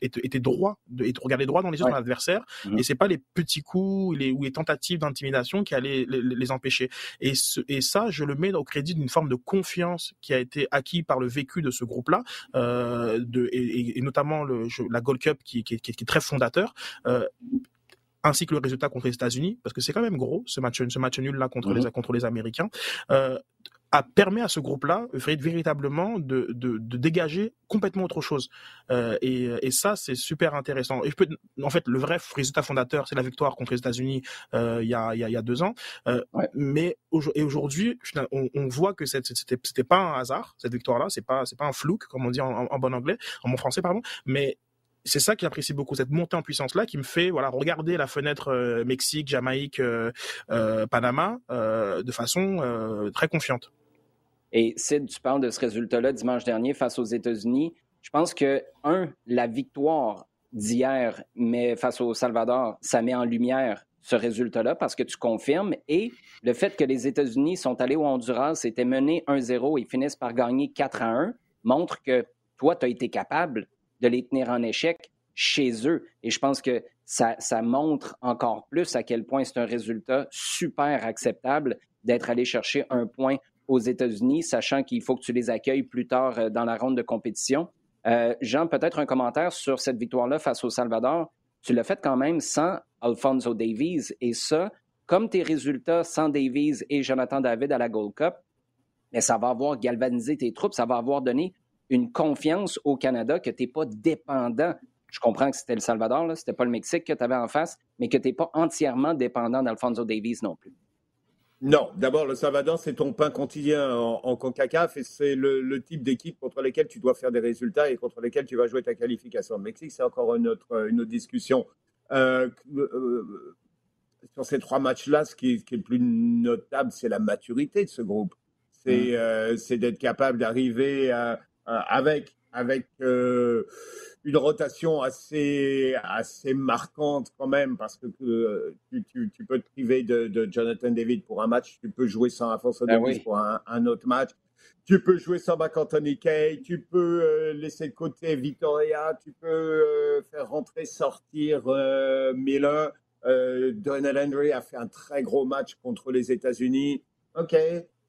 était droit, et regardait droit dans les yeux de l'adversaire, mmh. et c'est pas les petits coups les, ou les tentatives d'intimidation qui allaient les, empêcher. Et, ce, et ça, je le mets au crédit d'une forme de confiance qui a été acquis par le vécu de ce groupe-là, euh, et, et, notamment le, la Gold Cup qui, qui, qui, est très fondateur. Euh, ainsi que le résultat contre les États-Unis, parce que c'est quand même gros ce match, ce match nul là contre les mhm. contre les Américains. Euh, a permis à ce groupe-là véritablement de, de, de, dégager complètement autre chose. Euh, et, et, ça, c'est super intéressant. Et je peux, en fait, le vrai résultat fondateur, c'est la victoire contre les États-Unis euh, il, y a, il, y a, il y a deux ans. Euh, ouais. Mais et aujourd'hui, on, on, voit que c'était pas un hasard cette victoire-là. C'est pas c'est pas un flou, comme on dit en, en bon anglais, en bon français pardon. Mais c'est ça qui j'apprécie beaucoup, cette montée en puissance là qui me fait voilà regarder la fenêtre euh, Mexique, Jamaïque, euh, euh, Panama de façon très confiante. Et Sid, tu parles de ce résultat-là dimanche dernier face aux États-Unis. Je pense que un, la victoire d'hier, mais face au Salvador, ça met en lumière ce résultat-là parce que tu confirmes et le fait que les États-Unis sont allés au Honduras, étaient menés 1-0 et finissent par gagner 4 1 montre que toi, tu as été capable de les tenir en échec chez eux. Et je pense que ça, montre encore plus à quel point c'est un résultat super acceptable d'être allé chercher un point aux États-Unis, sachant qu'il faut que tu les accueilles plus tard euh, dans la ronde de compétition. Euh, Jean, peut-être un commentaire sur cette victoire-là face au Salvador. Tu l'as fait quand même sans Alfonso Davies. Et ça, comme tes résultats sans Davies et Jonathan David à la Gold Cup, mais ça va avoir galvanisé tes troupes, ça va avoir donné une confiance au Canada que tu n'es pas dépendant. Je comprends que c'était le Salvador, ce n'était pas le Mexique que tu avais en face, mais que tu n'es pas entièrement dépendant d'Alfonso Davies non plus. Non, d'abord, le Salvador, c'est ton pain quotidien en, en CONCACAF et c'est le, le, type d'équipe contre lesquelles tu dois faire des résultats et contre lesquels tu vas jouer ta qualification. Le Mexique, c'est encore une autre, une autre discussion. Euh, euh, sur ces trois matchs-là, ce qui, qui, est le plus notable, c'est la maturité de ce groupe. C'est mmh. euh, d'être capable d'arriver à, euh, avec avec euh, une rotation assez assez marquante quand même parce que euh, tu, tu, tu, peux te priver de, de, Jonathan David pour un match, tu peux jouer sans Alfonso ah Davis oui. pour un, un, autre match, tu peux jouer sans McAnthony Kay, tu peux euh, laisser de côté Victoria, tu peux euh, faire rentrer sortir euh, Miller. Donald Henry a fait un très gros match contre les États-Unis. Ok,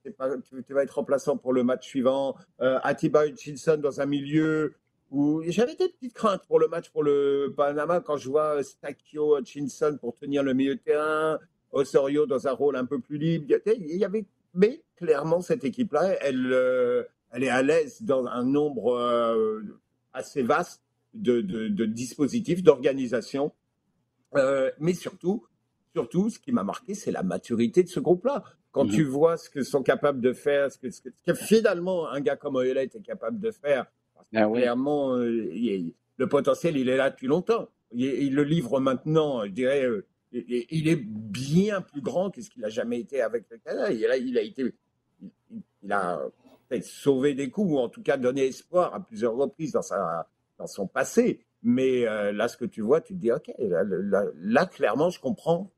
tu, vas être remplaçant pour le match suivant. Euh, Atiba Hutchinson dans un milieu où j'avais des petites craintes pour le match pour le Panama quand je vois Stakio Hutchinson pour tenir le milieu de terrain, Osorio dans un rôle un peu plus libre. Il y avait, mais clairement cette équipe-là, elle, euh, elle est à l'aise dans un nombre euh, assez vaste de, de, dispositifs, d'organisation. Euh, mais surtout, surtout, ce qui m'a marqué, c'est la maturité de ce groupe-là. quand tu vois ce que sont capables de faire, ce que, ce que, finalement un gars comme Oelet est capable de faire, ah clairement, le potentiel, il est là depuis longtemps. Il, le livre maintenant, je dirais, il est bien plus grand que ce qu'il a jamais été avec le Canada. Il a, il a été, il a sauvé des coups, ou en tout cas donné espoir à plusieurs reprises dans, sa, dans son passé. Mais euh, là, ce que tu vois, tu te dis, OK, là, clairement, je comprends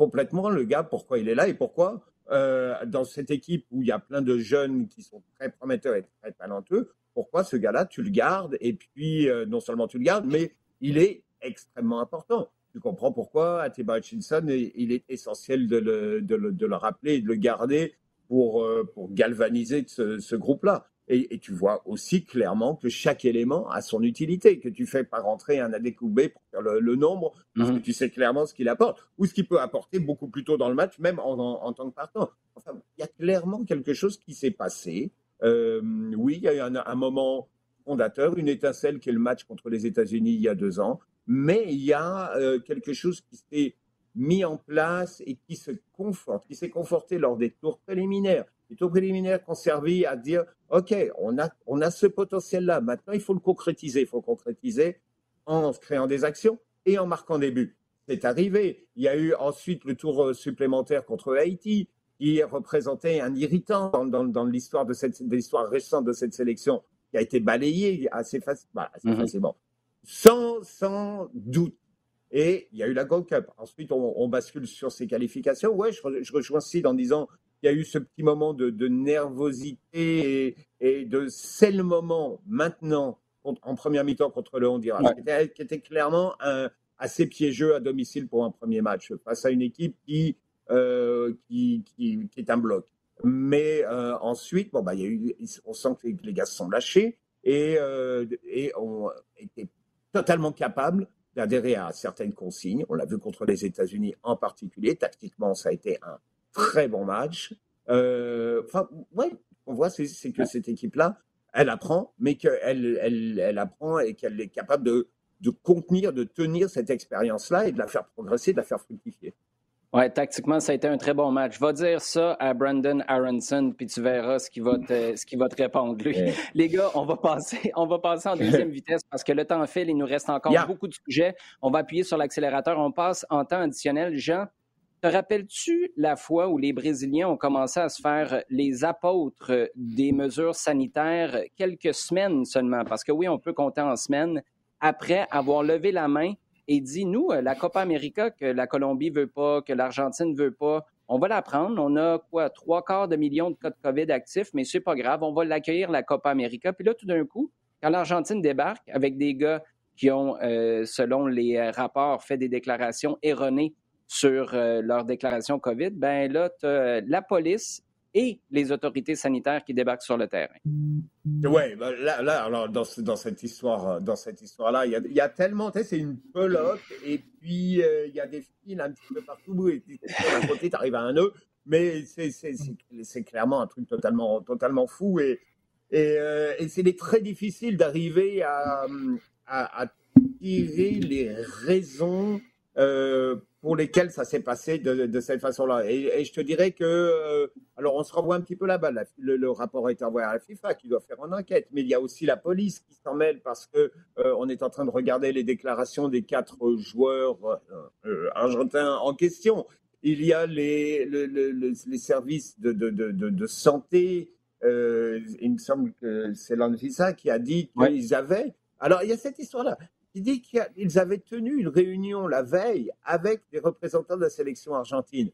complètement le gars, pourquoi il est là et pourquoi, euh, dans cette équipe où il y a plein de jeunes qui sont très prometteurs et très talentueux, pourquoi ce gars-là, tu le gardes et puis euh, non seulement tu le gardes, mais il est extrêmement important. Tu comprends pourquoi Atiba Hutchinson, il est essentiel de le, rappeler et de le garder pour, pour galvaniser ce groupe-là. Et, tu vois aussi clairement que chaque élément a son utilité, que tu fais pas rentrer un Adécoubé pour faire le, nombre, parce que mhm. tu sais clairement ce qu'il apporte, ou ce qu'il peut apporter beaucoup plus tôt dans le match, même en, tant que partant. Enfin, il y a clairement quelque chose qui s'est passé. Euh, oui, il y a eu un, moment fondateur, une étincelle qui est le match contre les États-Unis il y a deux ans, mais il y a euh, quelque chose qui s'est mis en place et qui se conforte, qui s'est conforté lors des tours préliminaires. Les tours préliminaires qui ont servi à dire, OK, on a, on a ce potentiel-là, maintenant il faut le concrétiser. Il faut le concrétiser en créant des actions et en marquant des buts. C'est arrivé. Il y a eu ensuite le tour euh, supplémentaire contre Haïti, qui représentait un irritant dans, dans, l'histoire de cette l'histoire récente de cette sélection, qui a été balayé assez, bah, mhm. facilement. Sans, sans doute. Et il y a eu la Gold Cup. Ensuite, on, bascule sur ces qualifications. Ouais, je, je rejoins Sid en disant il y a eu ce petit moment de, nervosité et, de c'est le moment maintenant en première mi-temps contre le Honduras, qui, était, clairement un, assez piégeux à domicile pour un premier match face à une équipe qui, euh, qui, est un bloc. Mais euh, ensuite, bon, bah, y a eu, on sent que les, gars se sont lâchés et, euh, et ont été totalement capables d'adhérer à certaines consignes. On l'a vu contre les États-Unis en particulier. Tactiquement, ça a été un très bon match. Euh, enfin, ouais, on voit, c'est que cette équipe-là, elle apprend, mais qu'elle elle, elle apprend et qu'elle est capable de, de contenir, de tenir cette expérience-là et de la faire progresser, de la faire fructifier. Oui, tactiquement, ça a été un très bon match. Va dire ça à Brandon Aronson, puis tu verras ce qu'il va te, ce va te répondre, lui. Les gars, on va passer, on va passer en deuxième vitesse parce que le temps file, il nous reste encore beaucoup de sujets. On va appuyer sur l'accélérateur. On passe en temps additionnel. Jean, te rappelles-tu la fois où les Brésiliens ont commencé à se faire les apôtres des mesures sanitaires quelques semaines seulement? Parce que oui, on peut compter en semaines après avoir levé la main et dit, nous, la Copa América que la Colombie veut pas, que l'Argentine veut pas, on va la prendre. On a quoi, trois quarts de millions de cas de COVID actifs, mais c'est pas grave, on va l'accueillir, la Copa América. Puis là, tout d'un coup, quand l'Argentine débarque avec des gars qui ont, euh, selon les rapports, fait des déclarations erronées sur euh, leur déclaration COVID, ben là, la police et les autorités sanitaires qui débarquent sur le terrain. Oui, ben là, alors dans, cette histoire, dans cette histoire-là, il y a, y a, tellement, c'est une pelote et puis euh, il y a des fils un petit peu partout et d'un côté, tu arrives à un nœud, mais c'est clairement un truc totalement, totalement fou et, euh, c'est très difficile d'arriver à, tirer les raisons euh, pour lesquels ça s'est passé de, cette façon-là. Et, je te dirais que, euh, alors on se renvoie un petit peu là-bas, le, rapport a été envoyé à la FIFA qui doit faire une enquête, mais il y a aussi la police qui s'en mêle parce que euh, on est en train de regarder les déclarations des quatre joueurs euh, argentins en question. Il y a les, les services de, de, de, santé, il me semble que c'est l'ANVISA qui a dit qu'ils avaient. Alors il y a cette histoire-là il dit qu'ils avaient tenu une réunion la veille avec des représentants de la sélection argentine,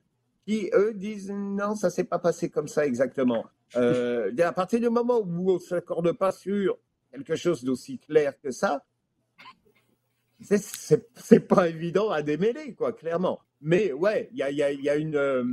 qui, eux, disent non, ça s'est pas passé comme ça exactement. Euh, à partir du moment où on ne s'accorde pas sur quelque chose d'aussi clair que ça, c'est pas évident à démêler, quoi, clairement. Mais ouais, il y a, y, a, y a, une. Euh,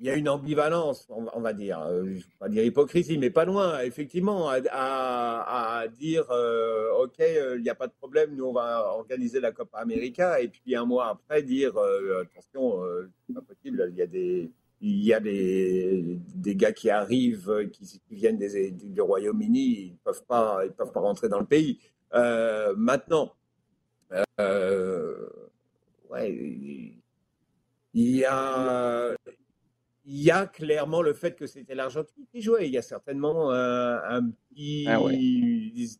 il y a une ambivalence, on, va dire, euh, je ne vais pas dire hypocrisie, mais pas loin, effectivement, à, dire euh, OK, euh, il n'y a pas de problème, nous on va organiser la Copa América, et puis un mois après dire attention, c'est pas possible, il y a des il y a des, gars qui arrivent, qui, viennent des, du Royaume-Uni, ils peuvent pas, ils peuvent pas rentrer dans le pays. maintenant, ouais, il y a il y a clairement le fait que c'était l'Argentine qui jouait. Il y a certainement un petit, ah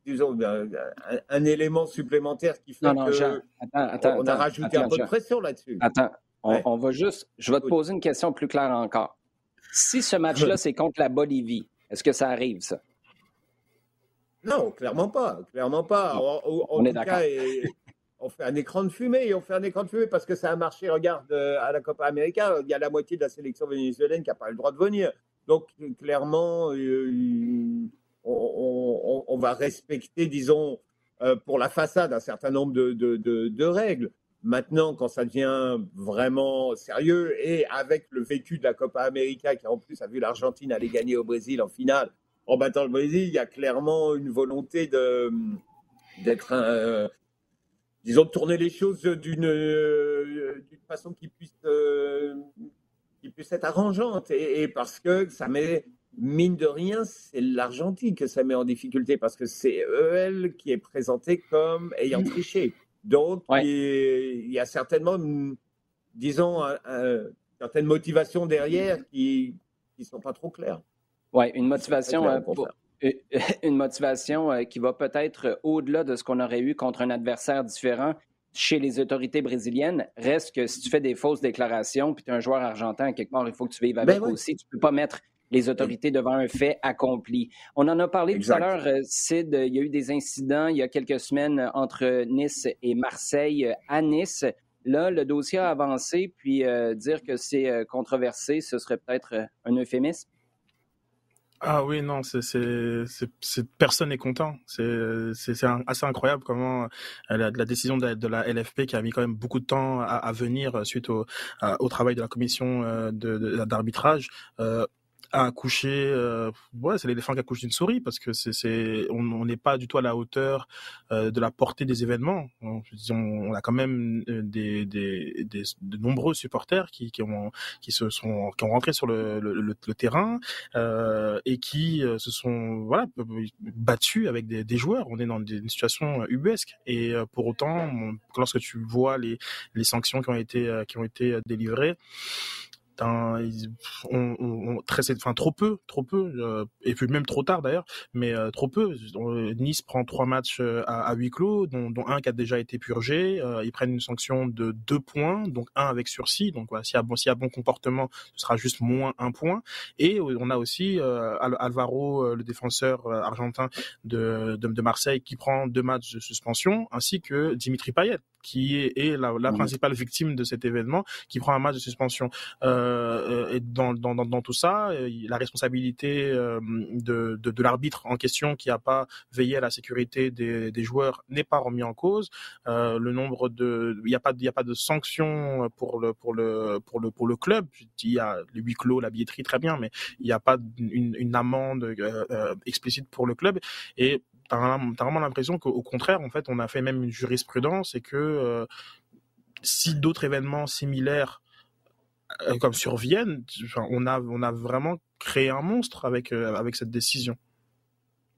disons, un, élément supplémentaire qui fait que on a rajouté un peu de pression là-dessus. Attends, on, va juste, je vais te poser une question plus claire encore. Si ce match-là, c'est contre la Bolivie, est-ce que ça arrive, ça? Non, clairement pas. Clairement pas. on est d'accord on fait un écran de fumée et on fait un écran de fumée parce que ça a marché. Regarde, euh, à la Copa América, il y a la moitié de la sélection vénézuélienne qui n'a pas le droit de venir. Donc, clairement, euh, on, va respecter, disons, euh, pour la façade, un certain nombre de, règles. Maintenant, quand ça devient vraiment sérieux et avec le vécu de la Copa América, qui en plus a vu l'Argentine aller gagner au Brésil en finale, en battant le Brésil, il y a clairement une volonté d'être un, disons, tourner les choses d'une euh, façon qui puisse, euh, qui puisse être arrangeante. Et, parce que ça met, mine de rien, c'est l'Argentine que ça met en difficulté parce que c'est elle qui est présentée comme ayant triché. Donc, il, y a certainement, disons, certaines motivations derrière qui ne sont pas trop claires. Oui, une motivation une motivation euh, qui va peut-être au-delà de ce qu'on aurait eu contre un adversaire différent chez les autorités brésiliennes. Reste que si tu fais des fausses déclarations, puis tu es un joueur argentin, quelque part, il faut que tu vives avec ben aussi. Tu ne peux pas mettre les autorités devant un fait accompli. On en a parlé tout à l'heure, euh, Sid, il y a eu des incidents il y a quelques semaines entre Nice et Marseille à Nice. Là, le dossier a avancé, puis euh, dire que c'est controversé, ce serait peut-être un euphémisme. Ah oui, non, c'est, personne n'est content. C'est, assez incroyable comment euh, la, la décision de la, LFP qui a mis quand même beaucoup de temps à, venir suite au, au travail de la commission euh, d'arbitrage. Euh, à accoucher, euh, ouais, c'est l'éléphant qui accouche d'une souris parce que c'est, c'est, on n'est pas du tout à la hauteur euh, de la portée des événements. On, on, a quand même euh, des, des, des, de nombreux supporters qui, qui ont, qui se sont, qui ont rentré sur le, le, le, terrain euh, et qui euh, se sont, voilà, battus avec des, des joueurs. On est dans une situation ubuesque et pour autant, lorsque tu vois les, les sanctions qui ont été, qui ont été délivrées on, on, très, enfin trop peu, trop peu, euh, et puis même trop tard d'ailleurs, mais euh, trop peu. Nice prend trois matchs euh, à, huis clos, dont, un qui a déjà été purgé. ils prennent une sanction de deux points, donc un avec sursis. Donc voilà, s'il y a bon, s'il y a bon comportement, ce sera juste moins un point. Et on a aussi Alvaro, le défenseur argentin de, de, de, Marseille, qui prend deux matchs de suspension, ainsi que Dimitri Payet, qui est, est la, la, principale victime de cet événement, qui prend un match de suspension. Euh, euh, dans, tout ça, euh, la responsabilité euh, de, l'arbitre en question qui n'a pas veillé à la sécurité des, joueurs n'est pas remis en cause. le nombre de, il n'y a pas, de sanctions pour le le le le club. Il y a les huis clos, la billetterie, très bien, mais il n'y a pas une, amende explicite pour le club. Et tu as, vraiment l'impression qu'au contraire, en fait, on a fait même une jurisprudence et que si d'autres événements similaires euh, comme surviennent, on a, on a vraiment créé un monstre avec, euh, cette décision.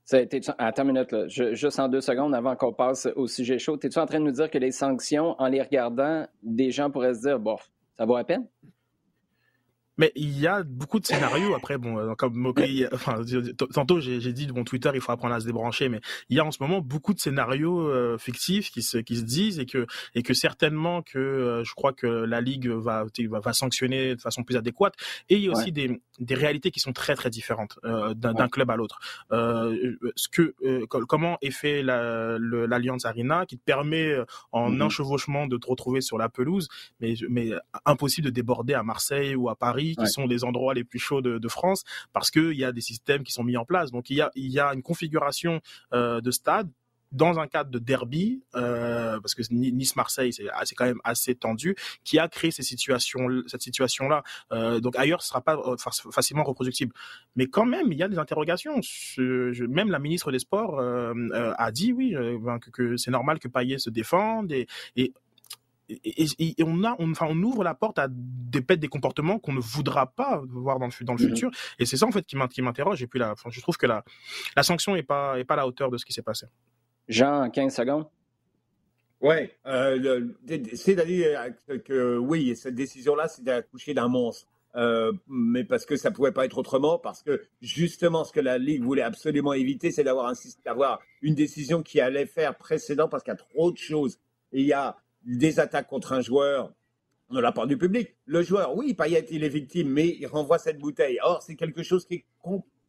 Ça attends une minute, juste en deux secondes avant qu'on passe au sujet chaud. Es-tu en train de nous dire que les sanctions, en les regardant, des gens pourraient se dire, bon, ça vaut la peine? Mais il y a beaucoup de scénarios. Après, bon, euh, comme enfin, tantôt j'ai dit mon Twitter, il faut apprendre à se débrancher, mais il y a en ce moment beaucoup de scénarios euh, fictifs qui se qui se disent et que et que certainement que euh, je crois que la ligue va, va va sanctionner de façon plus adéquate. Et il y a aussi des des réalités qui sont très très différentes d'un club à l'autre. ce que comment est fait l'Alliance Arena qui te permet en mm-hmm. un chevauchement de te retrouver sur la pelouse, mais mais impossible de déborder à Marseille ou à Paris qui sont les endroits les plus chauds de, France, parce qu'il y a des systèmes qui sont mis en place. Donc il y a, il y a une configuration euh, de stade dans un cadre de derby, euh, parce que Nice-Marseille, c'est quand même assez tendu, qui a créé ces situations, cette situation-là. Euh, donc ailleurs, ce sera pas facilement reproductible. Mais quand même, il y a des interrogations. même la ministre des Sports a dit, oui, ben, que, c'est normal que Payet se défende. Et, et et, on a, on, enfin, on ouvre la porte à des des comportements qu'on ne voudra pas voir dans le, dans le mmh futur. Et c'est ça en fait qui m'interroge. Et puis là, enfin, je trouve que la, la sanction est pas, est pas à la hauteur de ce qui s'est passé. Jean, 15 secondes. Ouais, euh, c'est-à-dire que oui, cette décision-là, c'est d'accoucher d'un monstre. euh, mais parce que ça pouvait pas être autrement, parce que justement ce que la Ligue voulait absolument éviter, c'est d'avoir, d'avoir une décision qui allait faire précédent, parce qu'il y a trop de choses. il y a des attaques contre un joueur de la part du public. Le joueur, oui, Payet, il est victime, mais il renvoie cette bouteille. Or, c'est quelque chose qui est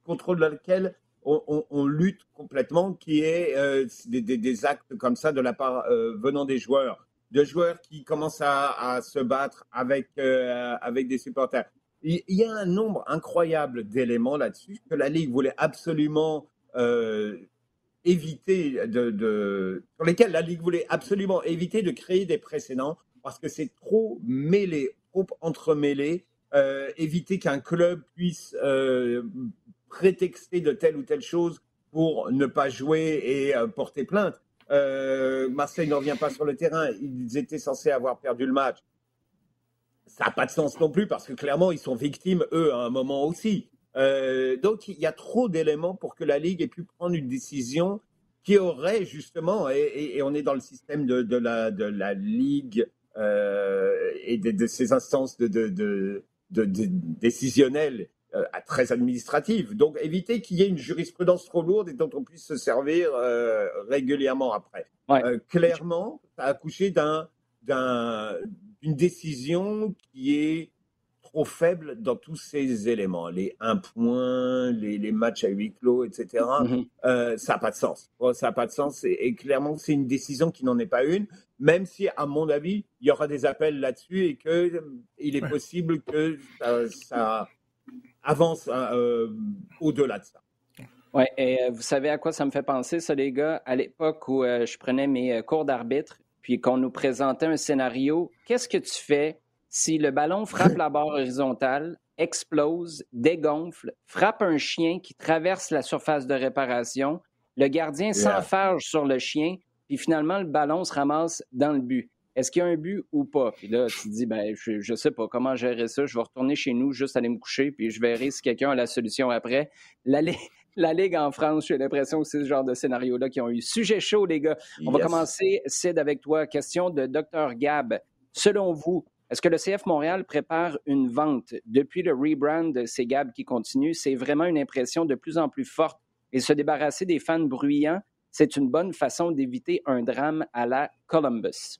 contre lequel on, lutte complètement, qui est euh, des, actes comme ça de la part euh, venant des joueurs, de joueurs qui commencent à, se battre avec, avec des supporters. Il y a un nombre incroyable d'éléments là-dessus que la Ligue voulait absolument euh, éviter de, sur lesquels la Ligue voulait absolument éviter de créer des précédents parce que c'est trop mêlé, trop entremêlé, euh, éviter qu'un club puisse euh, prétexter de telle ou telle chose pour ne pas jouer et porter plainte. Marseille ne revient pas sur le terrain, ils étaient censés avoir perdu le match ça n'a pas de sens non plus parce que clairement, ils sont victimes, eux, à un moment aussi. Euh, donc, il y a trop d'éléments pour que la Ligue ait pu prendre une décision qui aurait justement, et, on est dans le système de, la, de la Ligue euh, et de, de, ces instances de, décisionnelles euh, très administratives. Donc, éviter qu'il y ait une jurisprudence trop lourde et dont on puisse se servir régulièrement après. clairement, ça a accouché d'un une décision qui est trop faible dans tous ces éléments, les un point, les, matchs à huis clos, etc. Mhm. Euh, ça n'a pas de sens. ça n'a pas de sens et, clairement c'est une décision qui n'en est pas une, même si à mon avis il y aura des appels là-dessus et que euh, il est possible que ça, avance hein, euh, au-delà de ça. Oui, et vous savez à quoi ça me fait penser, ça, les gars? À l'époque où je prenais mes cours d'arbitre, puis qu'on nous présentait un scénario, qu'est-ce que tu fais si le ballon frappe la barre horizontale, explose, dégonfle, frappe un chien qui traverse la surface de réparation, le gardien s'enfarge sur le chien, puis finalement le ballon se ramasse dans le but. Est-ce qu'il y a un but ou pas? Puis là, tu te dis, ben, je, ne sais pas comment gérer ça. Je vais retourner chez nous, juste aller me coucher, puis je verrai si quelqu'un a la solution après. La, la Ligue en France, j'ai l'impression que c'est ce genre de scénario-là qui ont eu. Sujet chaud, les gars. On va commencer, Sid, avec toi. Question de Dr. Gab. Selon vous, est-ce que le CF Montréal prépare une vente? Depuis le rebrand de ces Gab qui continue? C'est vraiment une impression de plus en plus forte. Et se débarrasser des fans bruyants, c'est une bonne façon d'éviter un drame à la Columbus.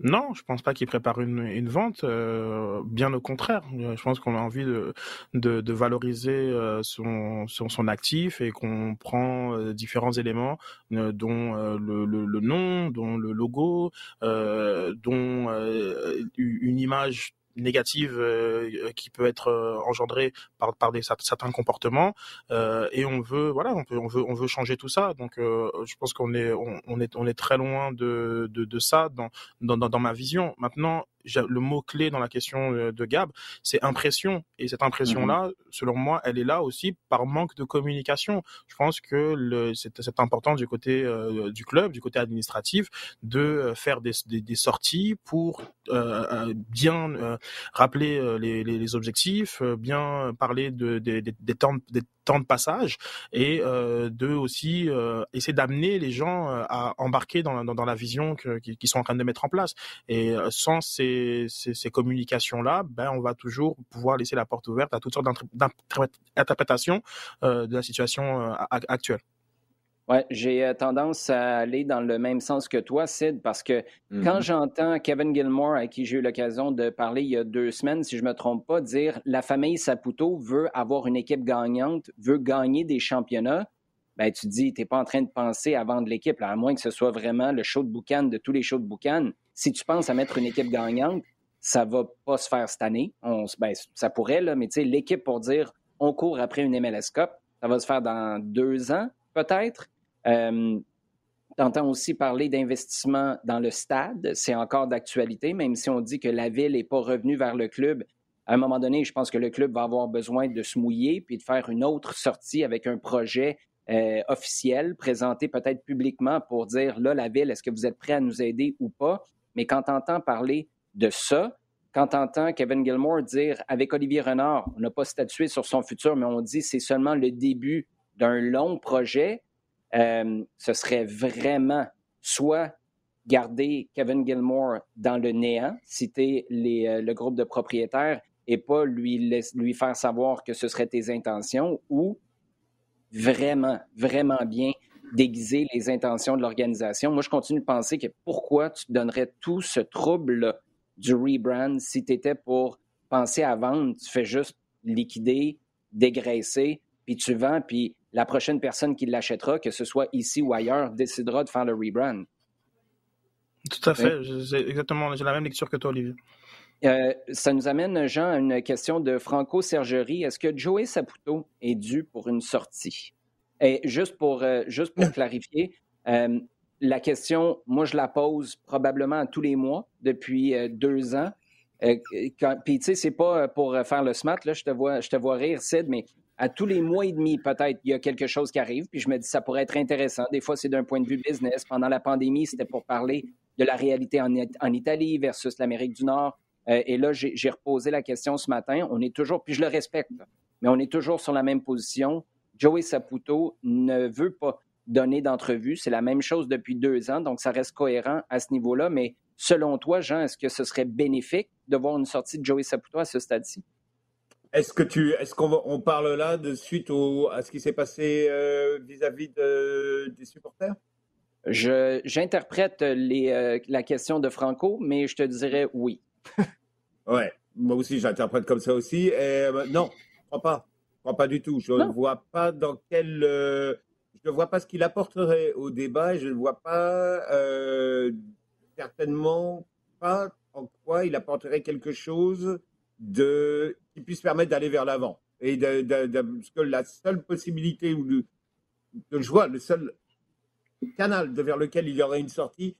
Non, je pense pas qu'il prépare une, une vente. Euh, bien au contraire, je pense qu'on a envie de, de, valoriser euh, son, son, son, actif et qu'on prend euh, différents éléments, dont le, le, le, nom, dont le logo, dont une image négative euh, qui peut être euh, engendrée par, par des, certains comportements euh, et on veut voilà on, peut, on veut on veut changer tout ça. Donc je pense qu'on est on, est on est très loin de de, de ça dans, dans dans ma vision. Maintenant le mot clé dans la question euh, de Gab, c'est impression. Et cette impression-là, mhm. selon moi, elle est là aussi par manque de communication. Je pense que c'est important du côté euh, du club, du côté administratif, de euh, faire des, des, sorties pour bien rappeler les, les, objectifs, bien parler de, des, des, temps, des temps de passage et de aussi essayer d'amener les gens à embarquer dans, dans, dans la vision qu'ils sont en train de mettre en place. Et sans ces ces, communications-là, ben, on va toujours pouvoir laisser la porte ouverte à toutes sortes d'interprétations euh, de la situation euh, actuelle. Oui, j'ai euh, tendance à aller dans le même sens que toi, Sid, parce que quand mm-hmm. j'entends Kevin Gilmore, à qui j'ai eu l'occasion de parler il y a deux semaines, si je ne me trompe pas, dire la famille Saputo veut avoir une équipe gagnante, veut gagner des championnats, ben, tu te dis, tu n'es pas en train de penser à vendre l'équipe, à moins que ce soit vraiment le show de boucan de tous les shows de boucan. Si tu penses à mettre une équipe gagnante, ça va pas se faire cette année. On, ben, ça pourrait, là, mais l'équipe pour dire on court après une MLS Cup, ça va se faire dans deux ans, peut-être? Euh, tu entends aussi parler d'investissement dans le stade. C'est encore d'actualité, même si on dit que la ville n'est pas revenue vers le club. À un moment donné, je pense que le club va avoir besoin de se mouiller puis de faire une autre sortie avec un projet euh, officiel, présenté peut-être publiquement pour dire, là, la ville, est-ce que vous êtes prêt à nous aider ou pas? Mais quand tu entends parler de ça, quand tu entends Kevin Gilmore dire, avec Olivier Renard, on n'a pas statué sur son futur, mais on dit c'est seulement le début d'un long projet, euh, ce serait vraiment soit garder Kevin Gilmore dans le néant, citer les, le groupe de propriétaires et pas lui, lui faire savoir que ce serait tes intentions ou vraiment, vraiment bien déguiser les intentions de l'organisation. Moi, je continue de penser que pourquoi tu donnerais tout ce trouble du rebrand si tu étais pour penser à vendre, tu fais juste liquider, dégraisser, puis tu vends, puis la prochaine personne qui l'achètera, que ce soit ici ou ailleurs, décidera de faire le rebrand. Tout à fait. exactement, j'ai la même lecture que toi, Olivier. Euh, ça nous amène, Jean, à une question de Franco Sergerie. Est-ce que Joey Saputo est dû pour une sortie? Et juste pour, euh, juste pour clarifier, euh, la question, moi, je la pose probablement tous les mois depuis deux ans. Puis, tu sais, c'est pas pour faire le smart, là, je te vois, je te vois rire, Sid, mais à tous les mois et demi, peut-être, il y a quelque chose qui arrive, puis je me dis, ça pourrait être intéressant. Des fois, c'est d'un point de vue business. Pendant la pandémie, c'était pour parler de la réalité en, Italie versus l'Amérique du Nord. Euh, et là, j'ai reposé la question ce matin. On est toujours, puis je le respecte, mais on est toujours sur la même position. Joey Saputo ne veut pas donner d'entrevue. C'est la même chose depuis deux ans, donc ça reste cohérent à ce niveau-là. Mais selon toi, Jean, est-ce que ce serait bénéfique de voir une sortie de Joey Saputo à ce stade-ci? Est-ce que tu, est-ce qu'on on parle là de suite au, à ce qui s'est passé euh, vis-à-vis des supporters? J'interprète euh, la question de Franco, mais je te dirais oui. ouais, moi aussi j'interprète comme ça aussi. Et, euh, non, je crois pas. Je crois pas du tout. Je ne vois pas dans quel. Je ne vois pas ce qu'il apporterait au débat je ne vois pas certainement pas en quoi il apporterait quelque chose de qui puisse permettre d'aller vers l'avant. Et parce que la seule possibilité où de, je vois, le seul canal vers lequel il y aurait une sortie,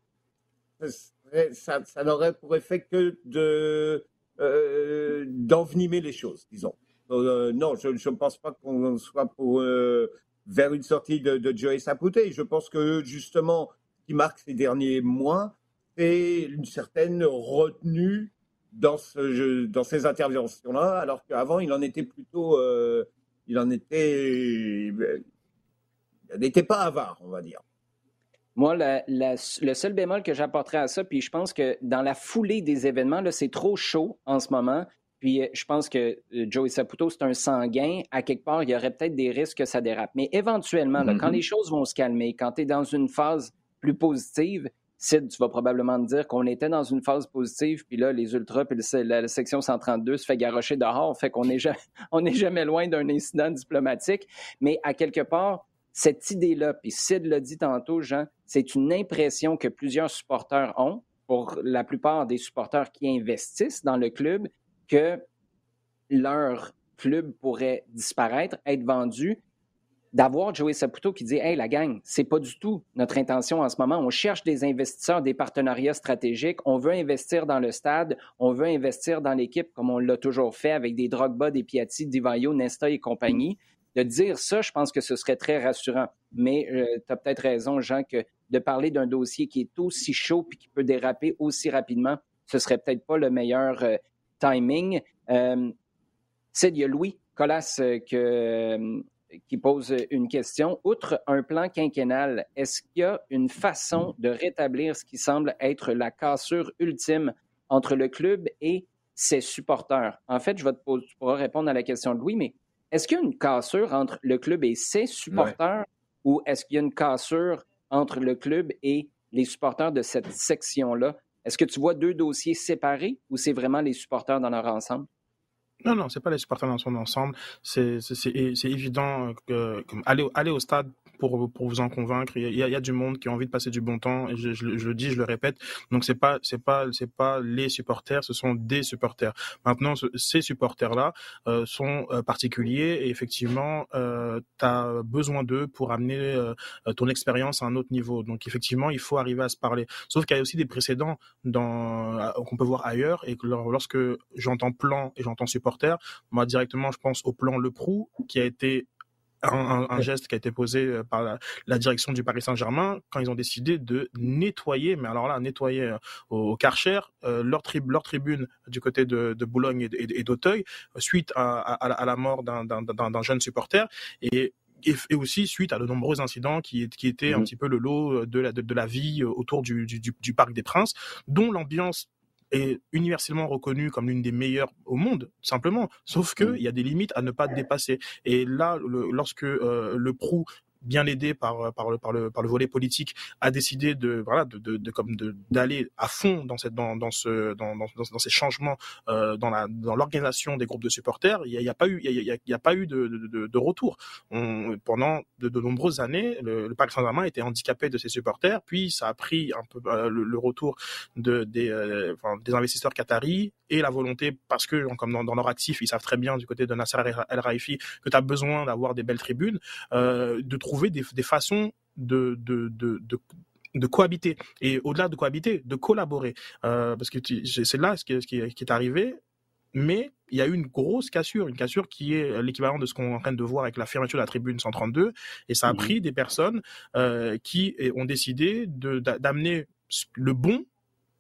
ça, n'aurait pour effet que de euh, d'envenimer les choses, disons. Euh, non, je ne pense pas qu'on soit pour, euh, vers une sortie de, de Joey Saputé. Je pense que justement, ce qui marque ces derniers mois, c'est une certaine retenue dans, ce, dans ces interventions-là, alors qu'avant, il en était plutôt. il en était. Il n'était pas avare, on va dire. Moi, le seul bémol que j'apporterais à ça, puis je pense que dans la foulée des événements, c'est trop chaud en ce moment. Puis euh, je pense que euh, Joey Saputo, c'est un sanguin. À quelque part, il y aurait peut-être des risques que ça dérape. Mais éventuellement, quand mm-hmm. les choses vont se calmer, quand tu es dans une phase plus positive, Sid, tu vas probablement me dire qu'on était dans une phase positive, puis là, les Ultras, puis la, section 132 se fait garrocher dehors, fait qu'on n'est jamais loin d'un incident diplomatique. Mais à quelque part, cette idée-là, puis Sid l'a dit tantôt, Jean, c'est une impression que plusieurs supporters ont, pour la plupart des supporters qui investissent dans le club, que leur club pourrait disparaître, être vendu. D'avoir Joey Saputo qui dit Hey, la gang, c'est pas du tout notre intention en ce moment. On cherche des investisseurs, des partenariats stratégiques. On veut investir dans le stade. On veut investir dans l'équipe comme on l'a toujours fait avec des Drogba, des Piatti, Divayo, Nesta et compagnie de dire ça, je pense que ce serait très rassurant. Mais euh, tu as peut-être raison, Jean, que de parler d'un dossier qui est aussi chaud et qui peut déraper aussi rapidement, ce serait peut-être pas le meilleur euh, timing. Euh, il y a Louis Colas euh, que, qui pose une question. Outre un plan quinquennal, est-ce qu'il y a une façon de rétablir ce qui semble être la cassure ultime entre le club et ses supporters? En fait, je vais te poser, tu pourras répondre à la question de Louis, mais est-ce qu'il y a une cassure entre le club et ses supporters ou est-ce qu'il y a une cassure entre le club et les supporters de cette section-là? Est-ce que tu vois deux dossiers séparés ou c'est vraiment les supporters dans leur ensemble? Non, non, c'est pas les supporters dans son ensemble. C'est évident que aller, aller au stade pour, vous en convaincre. Il y, a, du monde qui a envie de passer du bon temps. Je, le dis, je le répète. Donc c'est pas c'est pas c'est pas les supporters, ce sont des supporters. Maintenant, ces supporters là euh, sont euh, particuliers et effectivement, euh, tu as besoin d'eux pour amener euh, ton expérience à un autre niveau. Donc effectivement, il faut arriver à se parler. Sauf qu'il y a aussi des précédents qu'on peut voir ailleurs et que lorsque j'entends plan et j'entends supporter, moi directement je pense au plan Le Prou qui a été un, geste qui a été posé euh, par la, direction du Paris Saint-Germain quand ils ont décidé de nettoyer, mais alors là, nettoyer euh, au, Karcher euh, leur, leur, tribune du côté de, Boulogne et, d'Auteuil suite à, la mort d'un jeune supporter. Et et, aussi suite à de nombreux incidents qui, qui étaient un mmh petit peu le lot de la, de, la vie autour du, du, du Parc des Princes, dont l'ambiance est universellement reconnue comme l'une des meilleures au monde, simplement. Sauf que mmh. y a des limites à ne pas dépasser. Et là, lorsque le Prou bien aidé par par le volet politique, a décidé d'aller à fond dans ces changements euh, dans l'organisation des groupes de supporters. Il y a, pas eu de retour. Pendant de, nombreuses années, le, le Paris Saint-Germain était handicapé de ses supporters. Puis ça a pris un peu euh, le, retour de des euh, investisseurs qataris et la volonté parce que comme dans, dans leur actif, ils savent très bien du côté de Nasser El Raifi que tu as besoin d'avoir des belles tribunes, euh, de trouver des, des façons de, de, de, de de cohabiter et au-delà de cohabiter, de collaborer, euh, parce que c'est là ce qui, ce qui, est arrivé. Mais il y a eu une grosse cassure, une cassure qui est l'équivalent de ce qu'on est en train de voir avec la fermeture de la tribune 132. Et ça a mmh pris des personnes euh, qui ont décidé d'amener le bon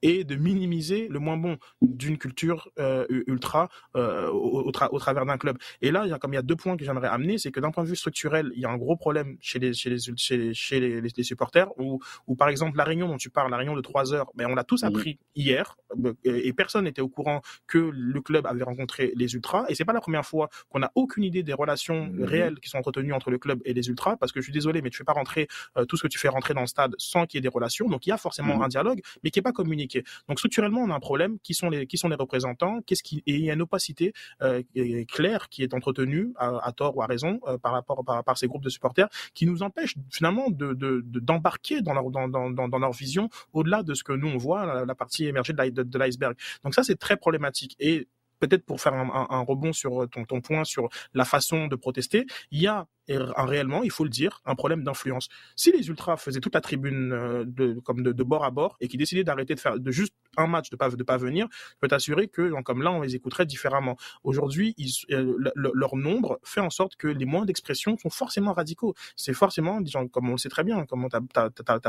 et de minimiser le moins bon d'une culture euh, ultra euh, au, au, travers d'un club. Et là, il y a, comme il y a deux points que j'aimerais amener, c'est que d'un point de vue structurel, il y a un gros problème chez les chez les chez chez les, les, supporters où, où par exemple la réunion dont tu parles, la réunion de trois heures, mais ben, on l'a tous appris hier et personne n'était au courant que le club avait rencontré les ultras et c'est pas la première fois qu'on a aucune idée des relations mhm. réelles qui sont entretenues entre le club et les ultras parce que je suis désolé mais tu fais pas rentrer euh, tout ce que tu fais rentrer dans le stade sans qu'il y ait des relations donc il y a forcément mhm. un dialogue mais qui est pas communiqué donc structurellement, on a un problème. Qui sont les qui sont les représentants? Qu'est-ce qui et il y a une opacité euh, claire qui est entretenue à, tort ou à raison euh, par rapport par, par, ces groupes de supporters qui nous empêche finalement de d'embarquer dans leur dans, dans, dans, leur vision au-delà de ce que nous on voit la, partie émergée de l'iceberg. Donc ça c'est très problématique et peut-être pour faire un, un, rebond sur ton, ton point sur la façon de protester, il y a réellement, il faut le dire, un problème d'influence. Si les ultras faisaient toute la tribune euh, de, comme de, bord à bord et qui décidaient d'arrêter de faire de juste un match, de pas de pas venir, je peux t'assurer que comme là, on les écouterait différemment. Aujourd'hui, euh, leur nombre fait en sorte que les moyens d'expression sont forcément radicaux. C'est forcément, gens comme on le sait très bien, comme t'as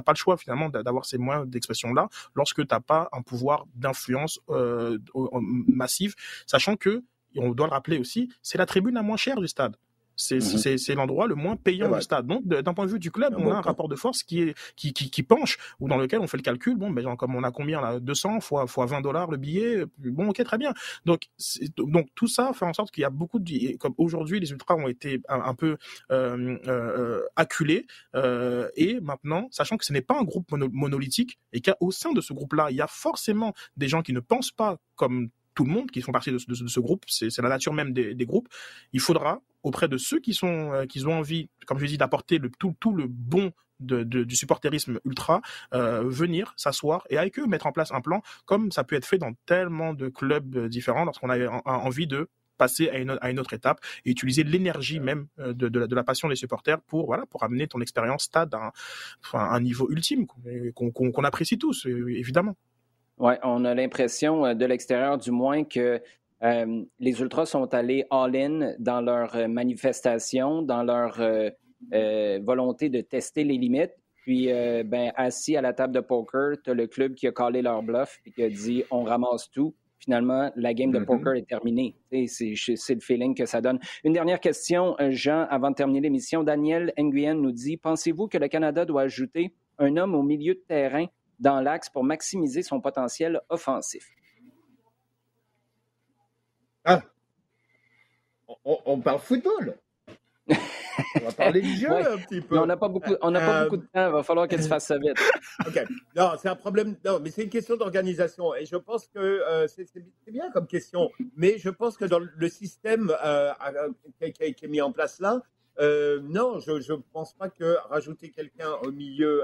pas le choix finalement d'avoir ces moyens d'expression là lorsque t'as pas un pouvoir d'influence euh, massive, sachant que on doit le rappeler aussi, c'est la tribune la moins chère du stade. C'est l'endroit le moins payant du stade. Donc, d'un point de vue du club, on a un rapport de force qui est qui, qui, qui, penche ou dans lequel on fait le calcul. Bon, ben, comme on a combien là 200 fois fois 20 dollars le billet. Bon, ok, très bien. Donc, donc tout ça fait en sorte qu'il y a beaucoup de comme aujourd'hui les ultras ont été un, peu euh, euh, acculés euh, et maintenant, sachant que ce n'est pas un groupe monolithique et qu'au sein de ce groupe-là, il y a forcément des gens qui ne pensent pas comme tout le monde qui font partie de, ce groupe, c'est la nature même des, groupes. Il faudra auprès de ceux qui sont euh, qui ont envie, comme je dis, d'apporter le tout tout le bon du supporterisme ultra, euh, venir s'asseoir et avec eux mettre en place un plan, comme ça peut être fait dans tellement de clubs euh, différents lorsqu'on a, envie de passer à une, à une autre étape et utiliser l'énergie même de, de, la, passion des supporters pour voilà pour amener ton expérience stade à un, un niveau ultime qu'on apprécie tous évidemment. Oui, on a l'impression de l'extérieur du moins que euh, les Ultras sont allés all-in dans leur euh, manifestation, dans leur volonté de tester les limites. Puis, ben, assis à la table de poker, tu as le club qui a collé leur bluff et qui a dit on ramasse tout. Finalement, la game de mm-hmm. poker est terminée. C'est le feeling que ça donne. Une dernière question, Jean, avant de terminer l'émission. Daniel Nguyen nous dit Pensez-vous que le Canada doit ajouter un homme au milieu de terrain dans l'axe pour maximiser son potentiel offensif? Ah, on, parle football. On va parler du jeu un petit peu. on n'a pas, beaucoup, on pas beaucoup de temps. Il va falloir qu'elle se fasse ça vite. OK. Non, c'est un problème. Non, mais c'est une question d'organisation. Et je pense que euh, c'est bien comme question. Mais je pense que dans le système euh, qui, est mis en place là, euh, non, je ne pense pas que rajouter quelqu'un au milieu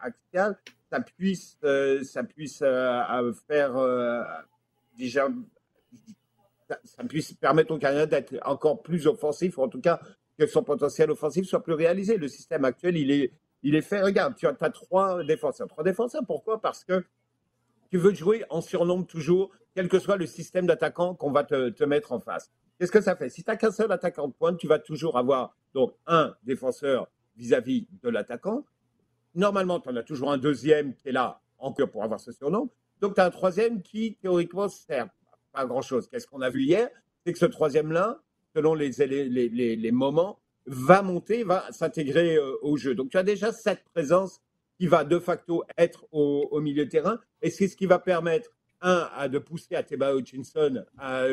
axial, ça puisse, euh, ça puisse euh, faire euh, déjà, ça, puisse permettre au Canada d'être encore plus offensif, ou en tout cas que son potentiel offensif soit plus réalisé. Le système actuel, il est, il est fait. Regarde, tu as, trois défenseurs. Trois défenseurs, pourquoi? Parce que tu veux jouer en surnombre toujours, quel que soit le système d'attaquant qu'on va te, te, mettre en face. Qu'est-ce que ça fait? Si tu n'as qu'un seul attaquant de pointe, tu vas toujours avoir donc un défenseur vis-à-vis -vis de l'attaquant normalement, tu en as toujours un deuxième qui est là encore pour avoir ce surnom. Donc, tu as un troisième qui, théoriquement, sert pas grand-chose. Qu'est-ce qu'on a vu hier? C'est que ce troisième-là, selon les, les, les, les, moments, va monter, va s'intégrer euh, au jeu. Donc tu as déjà cette présence qui va de facto être au, milieu de terrain, et c'est ce qui va permettre un, à de pousser à Teba Hutchinson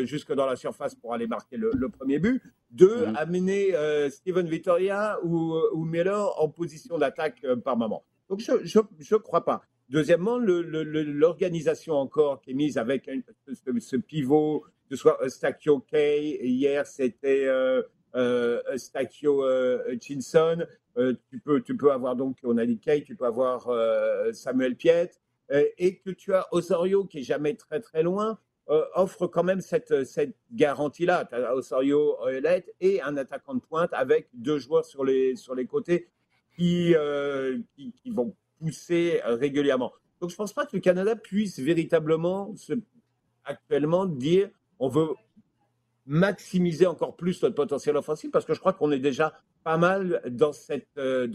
jusque dans la surface pour aller marquer le, premier but. Deux, mm-hmm. amener euh, Steven Vittoria ou, ou Miller en position d'attaque euh, par moment. Donc je ne crois pas. Deuxièmement, l'organisation encore qui est mise avec ce, pivot, que ce soit Eustachio Kay, hier c'était euh, euh, euh Hutchinson, euh, tu, peux, avoir donc, on a dit Kay, tu peux avoir Samuel Piet, et que tu as Osorio qui est jamais très très loin, offre quand même cette, garantie-là. Tu as Osorio, Oelet et un attaquant de pointe avec deux joueurs sur les, côtés qui vont pousser euh, régulièrement. Donc je ne pense pas que le Canada puisse véritablement actuellement dire on veut maximiser encore plus notre potentiel offensif parce que je crois qu'on est déjà pas mal dans, euh,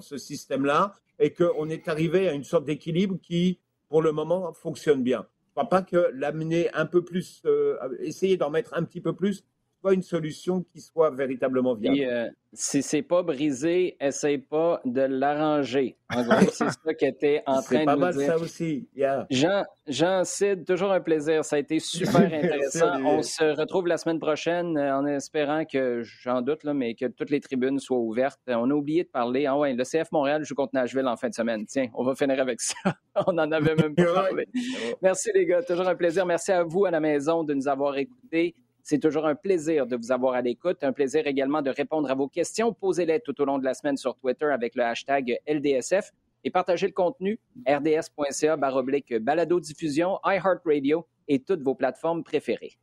ce système-là et qu'on est arrivé à une sorte d'équilibre qui, pour le moment, fonctionne bien. Je ne crois pas que l'amener un peu plus, euh, essayer d'en mettre un petit peu plus, une solution qui soit véritablement viable. Si euh, si c'est pas brisé, essaye pas de l'arranger. En gros, c'est ça qui était en train de pas mal ça aussi. Jean, Jean Cid, toujours un plaisir. Ça a été super intéressant. On se retrouve la semaine prochaine euh, en espérant que, j'en doute, là, mais que toutes les tribunes soient ouvertes. On a oublié de parler. Ah ouais, le CF Montréal joue contre Nashville en fin de semaine. Tiens, on va finir avec ça. on n'en avait même pas parlé. Merci les gars, toujours un plaisir. Merci à vous à la maison de nous avoir écoutés. C'est toujours un plaisir de vous avoir à l'écoute. Un plaisir également de répondre à vos questions. Posez-les tout au long de la semaine sur Twitter avec le hashtag LDSF et partagez le contenu rds.ca balado diffusion, iHeartRadio et toutes vos plateformes préférées.